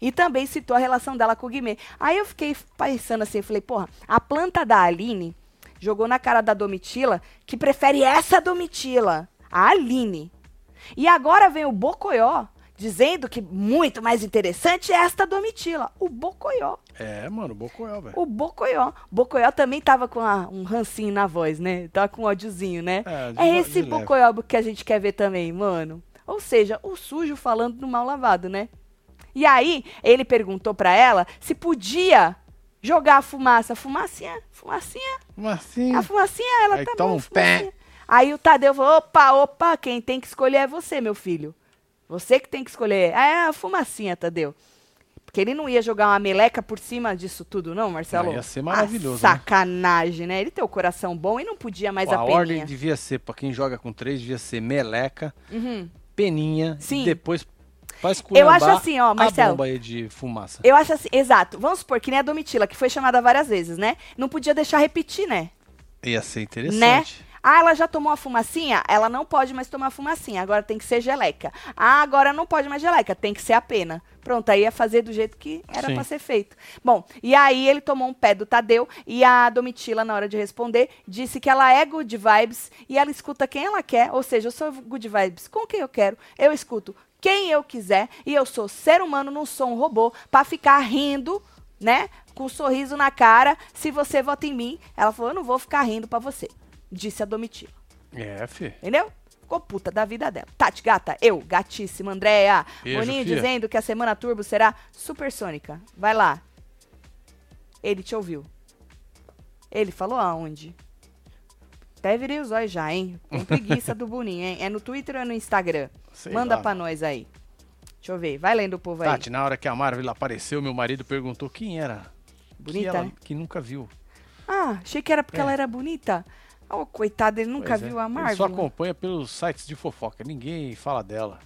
A: E também citou a relação dela com o Guimê. Aí eu fiquei pensando assim, falei, porra, a planta da Aline jogou na cara da Domitila que prefere essa Domitila, a Aline. E agora vem o Bocoió dizendo que muito mais interessante é esta Domitila, o Bocoió.
B: É, mano, Bocoió, velho.
A: O Bocoió. Bocoió também tava com a, um rancinho na voz, né? Tava com um ódiozinho, né?
B: É, de-
A: É esse. Bocoió que a gente quer ver também, mano. Ou seja, o sujo falando do mal lavado, né? E aí, ele perguntou pra ela se podia jogar a fumaça. Fumacinha, fumacinha.
B: Assim.
A: A fumacinha, ela
B: Aí
A: tá
B: toma
A: bom,
B: um pé.
A: fumacinha. Aí o Tadeu falou, opa, opa, quem tem que escolher é você, meu filho. Você que tem que escolher. Ah, É a fumacinha, Tadeu. Porque ele não ia jogar uma meleca por cima disso tudo, não, Marcelo?
B: Ah, ia ser maravilhoso, né?
A: sacanagem, né? Ele tem o coração bom e não podia mais
B: Pô,
A: a
B: a
A: peninha.
B: ordem devia ser, pra quem joga com três, devia ser meleca,
A: Uhum.
B: peninha
A: Sim.
B: e depois faz
A: Eu acho assim, ó, Marcelo.
B: A bomba aí de fumaça.
A: Eu acho assim, exato. Vamos supor que nem a Domitila, que foi chamada várias vezes, né? Não podia deixar repetir, né?
B: Ia ser interessante.
A: Né? Ah, ela já tomou a fumacinha? Ela não pode mais tomar fumacinha, agora tem que ser geleca. Ah, agora não pode mais geleca, tem que ser a pena. Pronto, aí ia fazer do jeito que era pra ser feito. Bom, e aí ele tomou um pé do Tadeu e a Domitila, na hora de responder, disse que ela é good vibes e ela escuta quem ela quer, ou seja, eu sou good vibes com quem eu quero, eu escuto quem eu quiser e eu sou ser humano, não sou um robô, pra ficar rindo, né, com um sorriso na cara, se você vota em mim. Ela falou, eu não vou ficar rindo pra você, disse a Domitila.
B: É, fi.
A: Entendeu? Ficou puta da vida dela. Tati, gata, eu, gatíssima, Andréia. Boninho
B: fia.
A: dizendo que a semana turbo será supersônica. Vai lá. Ele te ouviu. Ele falou aonde? Até virei os olhos já, hein? Tem preguiça do Boninho, hein? É no Twitter ou é no Instagram?
B: Sei
A: Manda
B: lá.
A: pra nós aí. Deixa eu ver. Vai lendo o povo aí.
B: Tati, na hora que a Marvel apareceu, meu marido perguntou quem era.
A: Bonita,
B: que, ela,
A: né?
B: que nunca viu.
A: Ah, achei que era porque
B: É.
A: ela era bonita. Oh, coitado, ele nunca
B: Pois é.
A: viu a
B: Ele
A: Marvel.
B: só acompanha pelos sites de fofoca. Ninguém fala dela.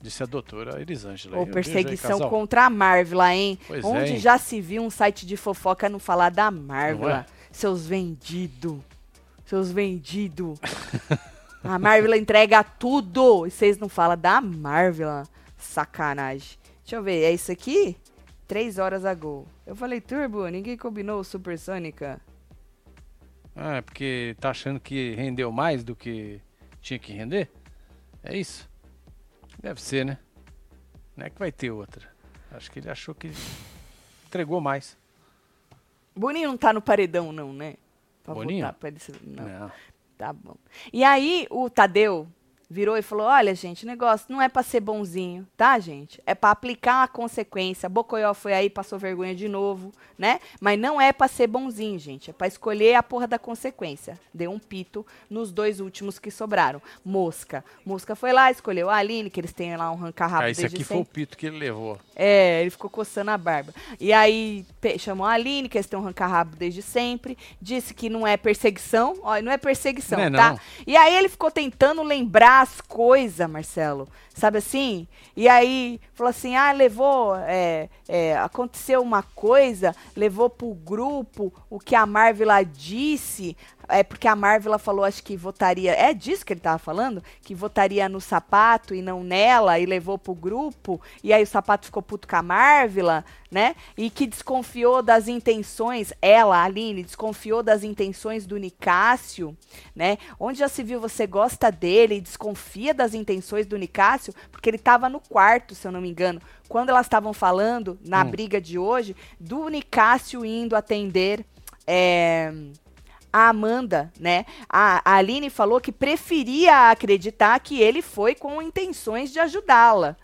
B: Disse a doutora Elisângela.
A: Ou
B: aí,
A: perseguição
B: casal.
A: contra a Marvel, hein?
B: Pois é,
A: Onde
B: hein?
A: já se viu um site de fofoca não falar da Marvel?
B: É?
A: Seus vendidos. Seus vendidos. a Marvel entrega tudo. E vocês não falam da Marvel. Sacanagem. Deixa eu ver, é isso aqui? Três horas a gol. Eu falei, Turbo, ninguém combinou o Supersônica.
B: Ah, é porque tá achando que rendeu mais do que tinha que render? É isso? Deve ser, né? Não é que vai ter outra. Acho que ele achou que entregou mais.
A: Boninho não tá no paredão, não, né? Pra
B: Boninho?
A: votar pra ele Não.
B: Não.
A: Tá bom. E aí o Tadeu virou e falou: Olha, gente, o negócio não é pra ser bonzinho, tá, gente? É pra aplicar uma consequência. Bocoió foi aí, passou vergonha de novo, né? Mas não é pra ser bonzinho, gente. É pra escolher a porra da consequência. Deu um pito nos dois últimos que sobraram. Mosca. Mosca foi lá, escolheu a Aline, que eles têm lá um ranca-rabo
B: Ah, esse aqui
A: sempre.
B: foi o pito que ele levou.
A: É, ele ficou coçando a barba. E aí chamou a Aline, que eles têm um ranca-rabo desde sempre. Disse que não é perseguição. Olha, não é perseguição,
B: Não é
A: tá?
B: não.
A: E aí ele ficou tentando lembrar as coisas, Marcelo. Sabe assim? E aí falou assim: ah, levou. é, é, aconteceu uma coisa, levou pro grupo o que a Marvela disse. É porque a Marvela falou, acho que votaria. É disso que ele tava falando? Que votaria no sapato e não nela, e levou pro grupo. E aí o sapato ficou puto com a Marvela, né? E que desconfiou das intenções, ela, Aline, desconfiou das intenções do Nicásio, né? Onde já se viu você gosta dele e desconfia das intenções do Nicásio, porque ele tava no quarto, se eu não me engano, quando elas estavam falando na
B: Hum.
A: briga de hoje do Nicásio indo atender. É, a Amanda, né? A, a Aline falou que preferia acreditar que ele foi com intenções de ajudá-la.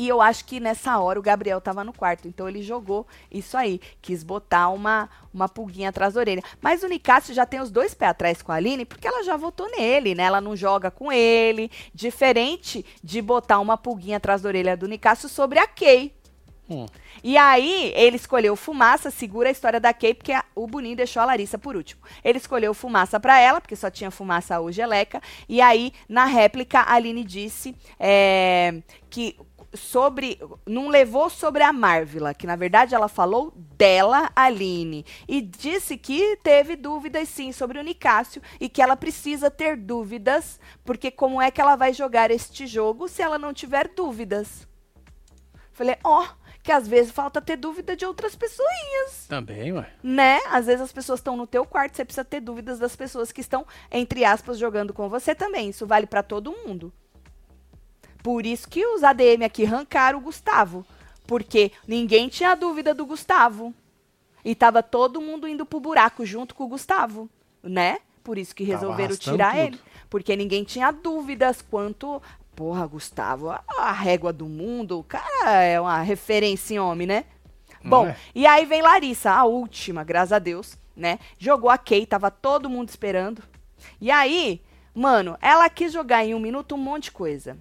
A: E eu acho que nessa hora o Gabriel estava no quarto, então ele jogou isso aí, quis botar uma, uma pulguinha atrás da orelha. Mas o Nicásio já tem os dois pés atrás com a Aline, porque ela já votou nele, né? Ela não joga com ele, diferente de botar uma pulguinha atrás da orelha do Nicásio sobre a Kay.
B: Hum.
A: E aí, ele escolheu Fumaça, segura a história da Kay, porque a- o Boninho deixou a Larissa por último. Ele escolheu Fumaça pra ela, porque só tinha Fumaça ou Geleca. E aí, na réplica, a Aline disse é, que sobre. Não levou sobre a Marvila, que na verdade ela falou dela, Aline, e disse que teve dúvidas sim sobre o Nicásio e que ela precisa ter dúvidas, porque como é que ela vai jogar este jogo se ela não tiver dúvidas? Falei, ó, oh, que às vezes falta ter dúvida de outras pessoinhas.
B: Também, ué.
A: Né? Às vezes as pessoas estão no teu quarto, você precisa ter dúvidas das pessoas que estão, entre aspas, jogando com você também. Isso vale para todo mundo. Por isso que os ADM aqui arrancaram o Gustavo. Porque ninguém tinha dúvida do Gustavo. E tava todo mundo indo pro buraco junto com o Gustavo, né? Por isso que resolveram tirar tudo. ele. Porque ninguém tinha dúvidas quanto. Porra, Gustavo, a régua do mundo, o cara é uma referência em homem, né? Não Bom, é? e aí vem Larissa, a última, graças a Deus, né? Jogou a Kay, tava todo mundo esperando. E aí, mano, ela quis jogar em um minuto um monte de coisa.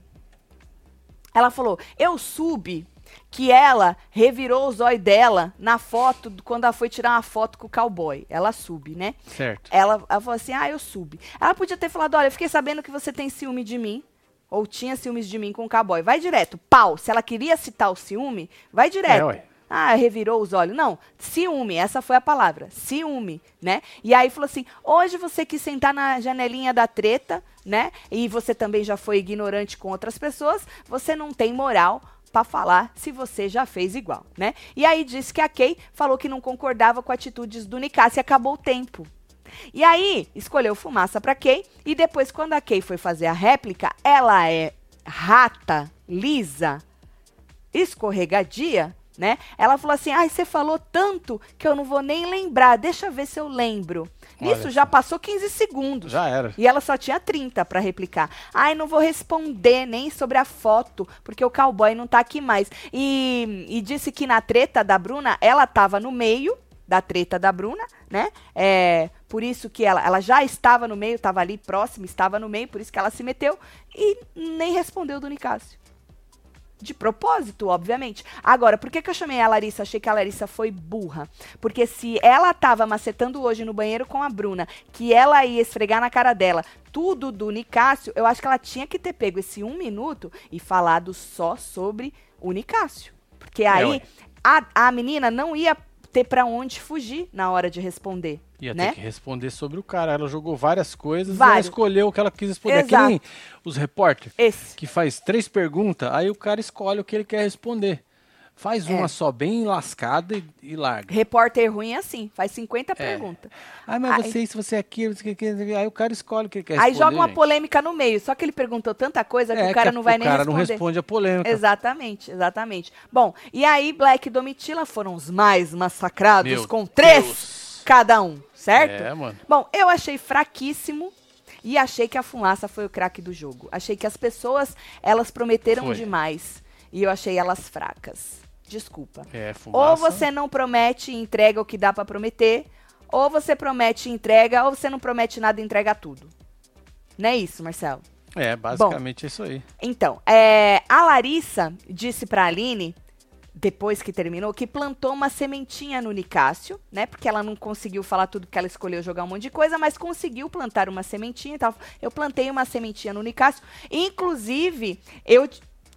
A: Ela falou: Eu subi que ela revirou os olhos dela na foto, quando ela foi tirar uma foto com o cowboy. Ela sube, né?
B: Certo.
A: Ela, ela falou assim: ah, eu subi. Ela podia ter falado: olha, eu fiquei sabendo que você tem ciúme de mim. Ou tinha ciúmes de mim com o cowboy. Vai direto. Pau. Se ela queria citar o ciúme, vai direto. É, ué. Ah, revirou os olhos. Não, ciúme, essa foi a palavra. Ciúme, né? E aí falou assim: hoje você quis sentar na janelinha da treta, né? E você também já foi ignorante com outras pessoas, você não tem moral para falar se você já fez igual, né? E aí disse que a Kay falou que não concordava com atitudes do Nicasse e acabou o tempo. E aí escolheu fumaça para Kay e depois quando a Kay foi fazer a réplica, ela é rata, lisa, escorregadia, né? Ela falou assim: "Ai, você falou tanto que eu não vou nem lembrar. Deixa eu ver se eu lembro". Nisso já passou 15 segundos.
B: Já era.
A: E ela só tinha 30 para replicar. Ai, não vou responder nem sobre a foto, porque o cowboy não tá aqui mais. E, e disse que na treta da Bruna, ela tava no meio da treta da Bruna, né? É, por isso que ela, ela já estava no meio, estava ali próxima, estava no meio, por isso que ela se meteu e nem respondeu do Nicásio. De propósito, obviamente. Agora, por que, que eu chamei a Larissa? Achei que a Larissa foi burra. Porque se ela tava macetando hoje no banheiro com a Bruna, que ela ia esfregar na cara dela tudo do Nicásio, eu acho que ela tinha que ter pego esse um minuto e falado só sobre o Nicásio. Porque é, aí é, a, a menina não ia ter para onde fugir na hora de responder.
B: Ia
A: né?
B: ter que responder sobre o cara. Ela jogou várias coisas e ela escolheu o que ela quis responder. Exato. É que nem os repórteres que faz três perguntas, aí o cara escolhe o que ele quer responder. Faz é. uma só bem lascada e, e, larga.
A: Repórter ruim é assim, faz 50 é. perguntas.
B: Ah, mas aí, você isso, você é aquilo, você quer, aí o cara escolhe o que quer responder.
A: Aí joga uma
B: gente.
A: polêmica no meio, só que ele perguntou tanta coisa que é, o cara que não vai nem responder. O cara
B: não responde a polêmica.
A: Exatamente, exatamente. Bom, e aí Black e Domitila foram os mais massacrados Meu com três Deus. cada um, certo?
B: É, mano.
A: Bom, eu achei fraquíssimo e achei que a fumaça foi o craque do jogo. Achei que as pessoas, elas prometeram foi. demais e eu achei elas fracas. Desculpa.
B: É, fumaça.
A: Ou você não promete e entrega o que dá para prometer, ou você promete e entrega, ou você não promete nada e entrega tudo. Não é isso, Marcelo?
B: É, basicamente Bom, isso aí.
A: Então, é, a Larissa disse pra Aline, depois que terminou, que plantou uma sementinha no Nicásio, né? Porque ela não conseguiu falar tudo que ela escolheu jogar um monte de coisa, mas conseguiu plantar uma sementinha e tal. Eu plantei uma sementinha no Nicásio. Inclusive, eu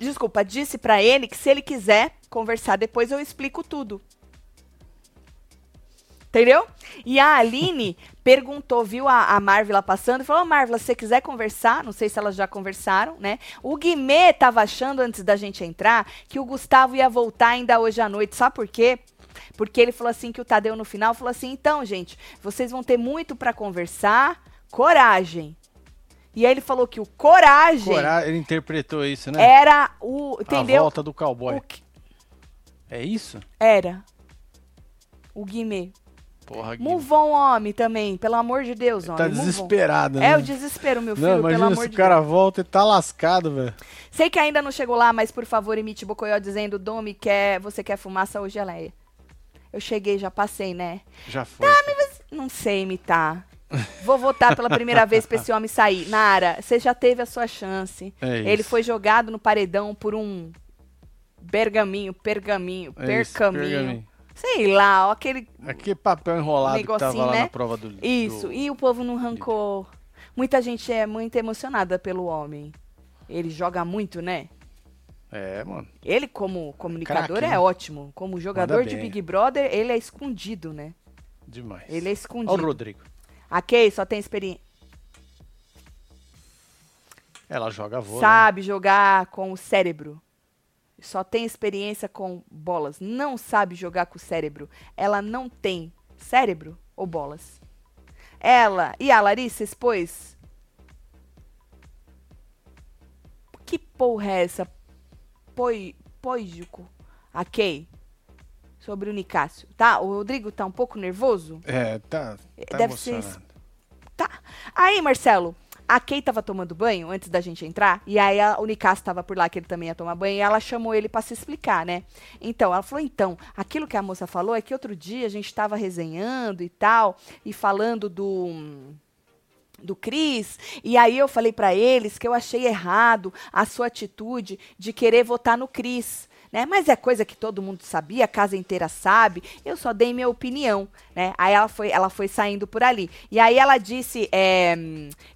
A: desculpa, disse para ele que se ele quiser conversar depois eu explico tudo. Entendeu? E a Aline perguntou, viu a, a Marvila passando e falou: oh, Marvila, se você quiser conversar, não sei se elas já conversaram, né? O Guimê estava achando antes da gente entrar que o Gustavo ia voltar ainda hoje à noite. Sabe por quê? Porque ele falou assim que o Tadeu no final falou assim: então, gente, vocês vão ter muito para conversar, coragem. E aí ele falou que o coragem. Coragem,
B: ele interpretou isso, né?
A: Era o. Entendeu?
B: A volta do cowboy. Que... É isso?
A: Era. O Guimê.
B: Porra, Guimê.
A: Move on, homem, também. Pelo amor de Deus, homem.
B: Tá desesperado, né?
A: É o desespero, meu filho, não,
B: imagina
A: pelo amor
B: se o cara volta e tá lascado, velho.
A: Sei que ainda não chegou lá, mas por favor, imite Bocoió dizendo, Domi, quer, você quer fumaça ou geleia? Eu cheguei, já passei, né?
B: Já foi.
A: Tá, mas não sei imitar. Vou votar pela primeira vez pra esse homem sair. Nara, você já teve a sua chance. É Ele foi jogado no paredão por um bergaminho, pergaminho, é percaminho. Isso, pergaminho. Sei lá, ó, aquele.
B: Aquele papel enrolado que tava lá né? na prova do
A: Isso,
B: do...
A: e o povo não arrancou. Muita gente é muito emocionada pelo homem. Ele joga muito, né?
B: É, mano.
A: Ele, como comunicador, é
B: né?
A: ótimo. Como jogador de. Big Brother, ele é escondido, né?
B: Demais.
A: Ele é
B: Olha o
A: escondido.
B: Rodrigo.
A: A Kay só tem experiência.
B: Ela joga vôlei. né?
A: Sabe jogar com o cérebro. Só tem experiência com bolas. Não sabe jogar com o cérebro. Ela não tem cérebro ou bolas. Ela e a Larissa expôs. Que porra é essa? Poi, poídico. A Kay. Sobre o Nicásio. Tá? O Rodrigo tá um pouco nervoso?
B: É, tá, tá
A: Deve ser. Tá. Aí, Marcelo, a Kay tava tomando banho antes da gente entrar, e aí a, o Nicasso tava por lá, que ele também ia tomar banho, e ela chamou ele pra se explicar, né? Então, ela falou, então, aquilo que a moça falou é que outro dia a gente tava resenhando e tal, e falando do do Cris, e aí eu falei pra eles que eu achei errado a sua atitude de querer votar no Cris, né? Mas é coisa que todo mundo sabia, a casa inteira sabe. Eu só dei minha opinião, né? Aí ela foi, ela foi saindo por ali. E aí ela disse é,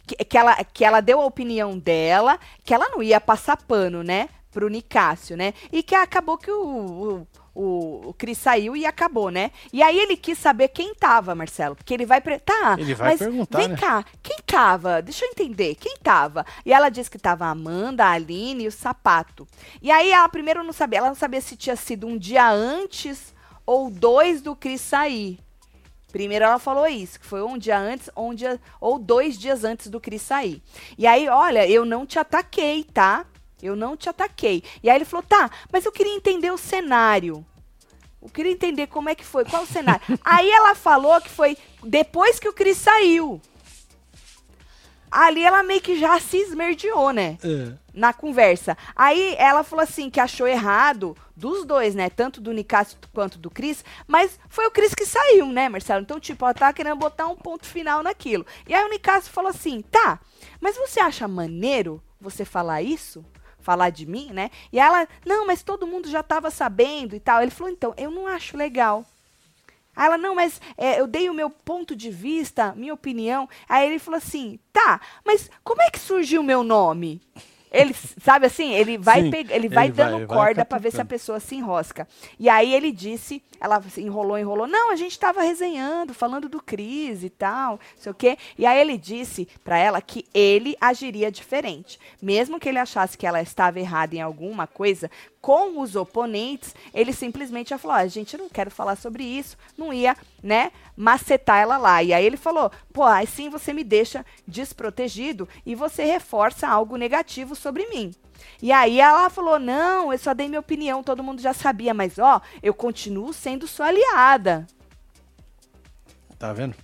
A: que, que, ela, que ela deu a opinião dela, que ela não ia passar pano, né? Pro Nicásio, né? E que acabou que o, o o, o Cris saiu e acabou, né? E aí ele quis saber quem tava, Marcelo. Porque ele vai. pre- Tá,
B: Ele vai
A: mas
B: perguntar,
A: vem
B: né?
A: cá, quem tava? Deixa eu entender, quem tava? E ela disse que tava a Amanda, a Aline e o Sapato. E aí ela primeiro não sabia, ela não sabia se tinha sido um dia antes ou dois do Cris sair. Primeiro ela falou isso, que foi um dia antes um dia, ou dois dias antes do Cris sair. E aí, olha, eu não te ataquei, tá? Eu não te ataquei. E aí ele falou, tá, mas eu queria entender o cenário. Eu queria entender como é que foi, qual o cenário. aí ela falou que foi depois que o Cris saiu. Ali ela meio que já se esmerdeou, né?
B: É.
A: na conversa. Aí ela falou assim que achou errado dos dois, né? Tanto do Nicásio quanto do Cris, mas foi o Cris que saiu, né, Marcelo? Então, tipo, ela tava querendo botar um ponto final naquilo. E aí o Nicásio falou assim: tá, mas você acha maneiro você falar isso? Falar de mim, né? E ela, não, mas todo mundo já tava sabendo e tal. Ele falou, então, eu não acho legal. Aí ela, não, mas é, eu dei o meu ponto de vista, minha opinião. Aí ele falou assim, tá, mas como é que surgiu o meu nome? Ele, sabe assim, ele vai,
B: Sim,
A: peg- ele vai
B: ele
A: dando
B: vai
A: corda pra ver se a pessoa se enrosca. E aí ele disse, ela se enrolou, enrolou, não, a gente tava resenhando, falando do Cris e tal, sei o quê. E aí ele disse pra ela que ele agiria diferente. Mesmo que ele achasse que ela estava errada em alguma coisa, com os oponentes, ele simplesmente ia falar, ó, a gente não quer falar sobre isso, não ia, né, macetar ela lá. E aí ele falou, pô, assim você me deixa desprotegido e você reforça algo negativo sobre mim. E aí ela falou, não, eu só dei minha opinião, todo mundo já sabia, mas ó, eu continuo sendo sua aliada.
B: Tá vendo?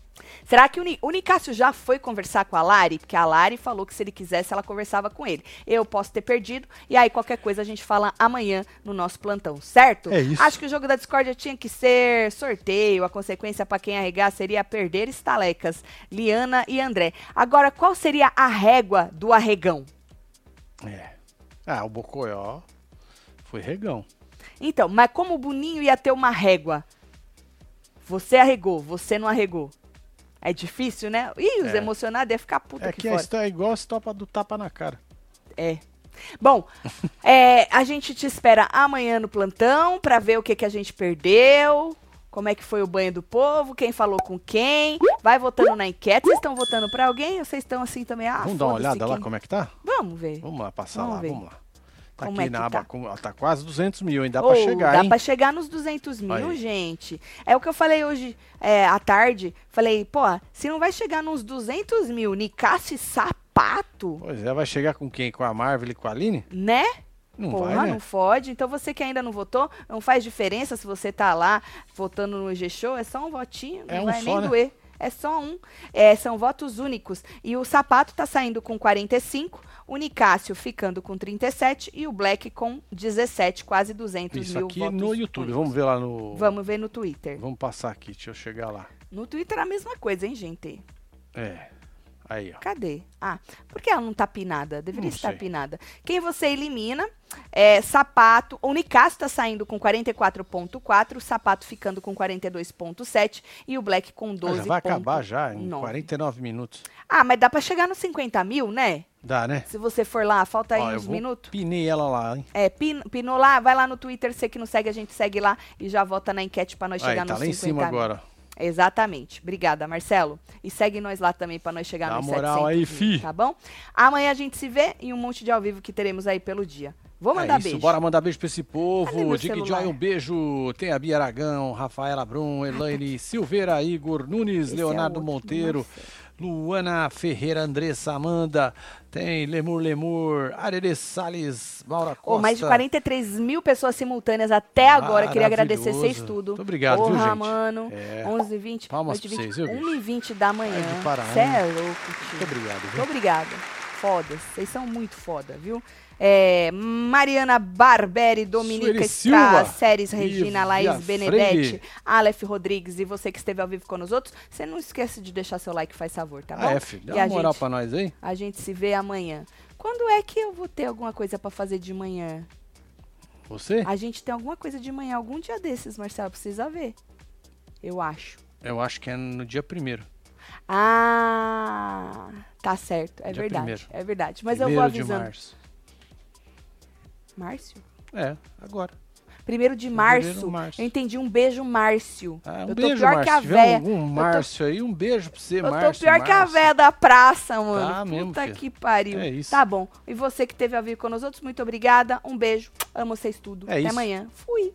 A: Será que o, Ni- o Nicásio já foi conversar com a Lari? Porque a Lari falou que se ele quisesse, ela conversava com ele. Eu posso ter perdido, e aí qualquer coisa a gente fala amanhã no nosso plantão, certo?
B: É isso.
A: Acho que o jogo da discórdia tinha que ser sorteio, a consequência para quem arregar seria perder estalecas. Liana e André. Agora, qual seria a régua do arregão?
B: É. Ah, o Bocoió foi regão.
A: Então, mas como o Boninho ia ter uma régua? Você arregou, você não arregou. É difícil, né? Ih, os
B: É.
A: emocionados ia ficar puta
B: É que
A: fora.
B: a história é igual a estopa do tapa na cara.
A: É. Bom, é, a gente te espera amanhã no plantão pra ver o que, que a gente perdeu, como é que foi o banho do povo, quem falou com quem. Vai votando na enquete. Vocês estão votando pra alguém ou vocês estão assim também? Ah,
B: vamos dar uma olhada lá
A: quem-
B: como é que tá?
A: Vamos ver.
B: Vamos lá, passar
A: Vamos
B: lá,
A: ver.
B: vamos lá. Tá
A: Como
B: aqui
A: é
B: na aba,
A: tá?
B: tá quase 200 mil, hein? Dá pra chegar,
A: dá pra chegar nos 200 mil,
B: Aí.
A: gente. É o que eu falei hoje é, à tarde. Falei, pô, se não vai chegar nos 200 mil, Nicasse Sapato,
B: Pois é, vai chegar com quem? Com a Marvel e com a Aline?
A: né?
B: Não
A: Porra,
B: vai, né?
A: não fode. Então você que ainda não votou, não faz diferença se você tá lá votando no G-Show, é só um votinho, não
B: É um
A: vai
B: só,
A: nem
B: né?
A: doer. É só um. É, são votos únicos. E o Sapato tá saindo com 45, o Nicásio ficando com 37 e o Black com 17, quase 200
B: Isso
A: mil
B: aqui
A: votos
B: no YouTube.
A: únicos.
B: Vamos ver lá no.
A: Vamos ver no Twitter.
B: Vamos passar aqui, deixa eu chegar lá.
A: No Twitter é a mesma coisa, hein, gente?
B: É. Aí, ó.
A: Cadê? Ah, por que ela não tá pinada? Deveria
B: Não
A: estar
B: sei.
A: pinada. Quem você elimina é sapato. O Nicasso tá saindo com 44,4, o sapato ficando com 42,7 e o Black com
B: Ah,
A: 12.
B: já vai acabar já, em
A: nove.
B: 49 minutos.
A: Ah, mas dá pra chegar nos 50 mil, né?
B: Dá, né?
A: Se você for lá, falta aí
B: Ó,
A: uns minutos.
B: Pinei ela lá, hein?
A: É, pin, pinou lá, vai lá no Twitter, você que não segue, a gente segue lá e já vota na enquete pra nós
B: Aí,
A: chegar
B: tá
A: nos
B: lá em
A: 50
B: cima
A: mil.
B: agora.
A: Exatamente. Obrigada, Marcelo. E segue nós lá também pra nós chegar
B: Dá
A: nos
B: moral
A: 700
B: aí,
A: mil,
B: fi.
A: Tá bom? Amanhã a gente se vê e um monte de ao vivo que teremos aí pelo dia. Vou mandar
B: é isso,
A: beijo.
B: bora mandar beijo pra esse povo. Dick? Joy, um beijo. Tem a Bia Aragão, Rafaela Brum, Elaine Silveira, Igor Nunes,
A: Esse é
B: Leonardo
A: outro,
B: Monteiro. Luana Ferreira, Andressa Amanda, tem Lemur Lemur, Arere Salles, Maura Costa.
A: Ô, mais de 43 mil pessoas simultâneas até agora. Queria agradecer vocês tudo.
B: Muito obrigado,
A: Porra,
B: viu, gente?
A: mano.
B: É.
A: 11 h 20
B: Palmas
A: noite
B: pra
A: 20,
B: vocês, viu, bicho?
A: 1 h 20 da manhã.
B: É de parar,
A: Cê
B: hein?
A: é louco, tio.
B: Muito obrigado, viu?
A: Muito obrigada. Foda. Vocês são muito foda, viu? É, Mariana Barberi, Dominica Stra,
B: Silva.
A: Séries Regina, Laís Benedetti,
B: Freire.
A: Aleph Rodrigues e você que esteve ao vivo com os outros, você não esquece de deixar seu like, faz favor, tá bom?
B: Ah, é, filho. Dá
A: E a
B: uma moral
A: gente-
B: pra nós aí.
A: A gente se vê amanhã. Quando é que eu vou ter alguma coisa pra fazer de manhã?
B: Você?
A: A gente tem alguma coisa de manhã, algum dia desses, Marcelo, precisa ver. Eu acho.
B: Eu acho que é no dia primeiro.
A: Ah, tá certo, é
B: Dia
A: verdade.
B: primeiro.
A: É verdade. Mas eu
B: primeiro
A: vou
B: de
A: avisando.
B: março.
A: Márcio?
B: É, agora.
A: Primeiro de março.
B: março.
A: Eu entendi um beijo, Márcio.
B: Ah, um
A: eu tô
B: beijo,
A: pior
B: Márcio.
A: que a véia.
B: um, um Márcio aí, um beijo pra você,
A: Eu tô
B: Márcio.
A: pior que a
B: Márcio.
A: véia da praça, mano.
B: Tá mesmo,
A: Puta
B: filho.
A: que pariu.
B: É isso.
A: Tá bom. E você que teve a vir com nós outros, muito obrigada. Um beijo. Amo vocês tudo.
B: É
A: Até
B: isso.
A: amanhã. Fui.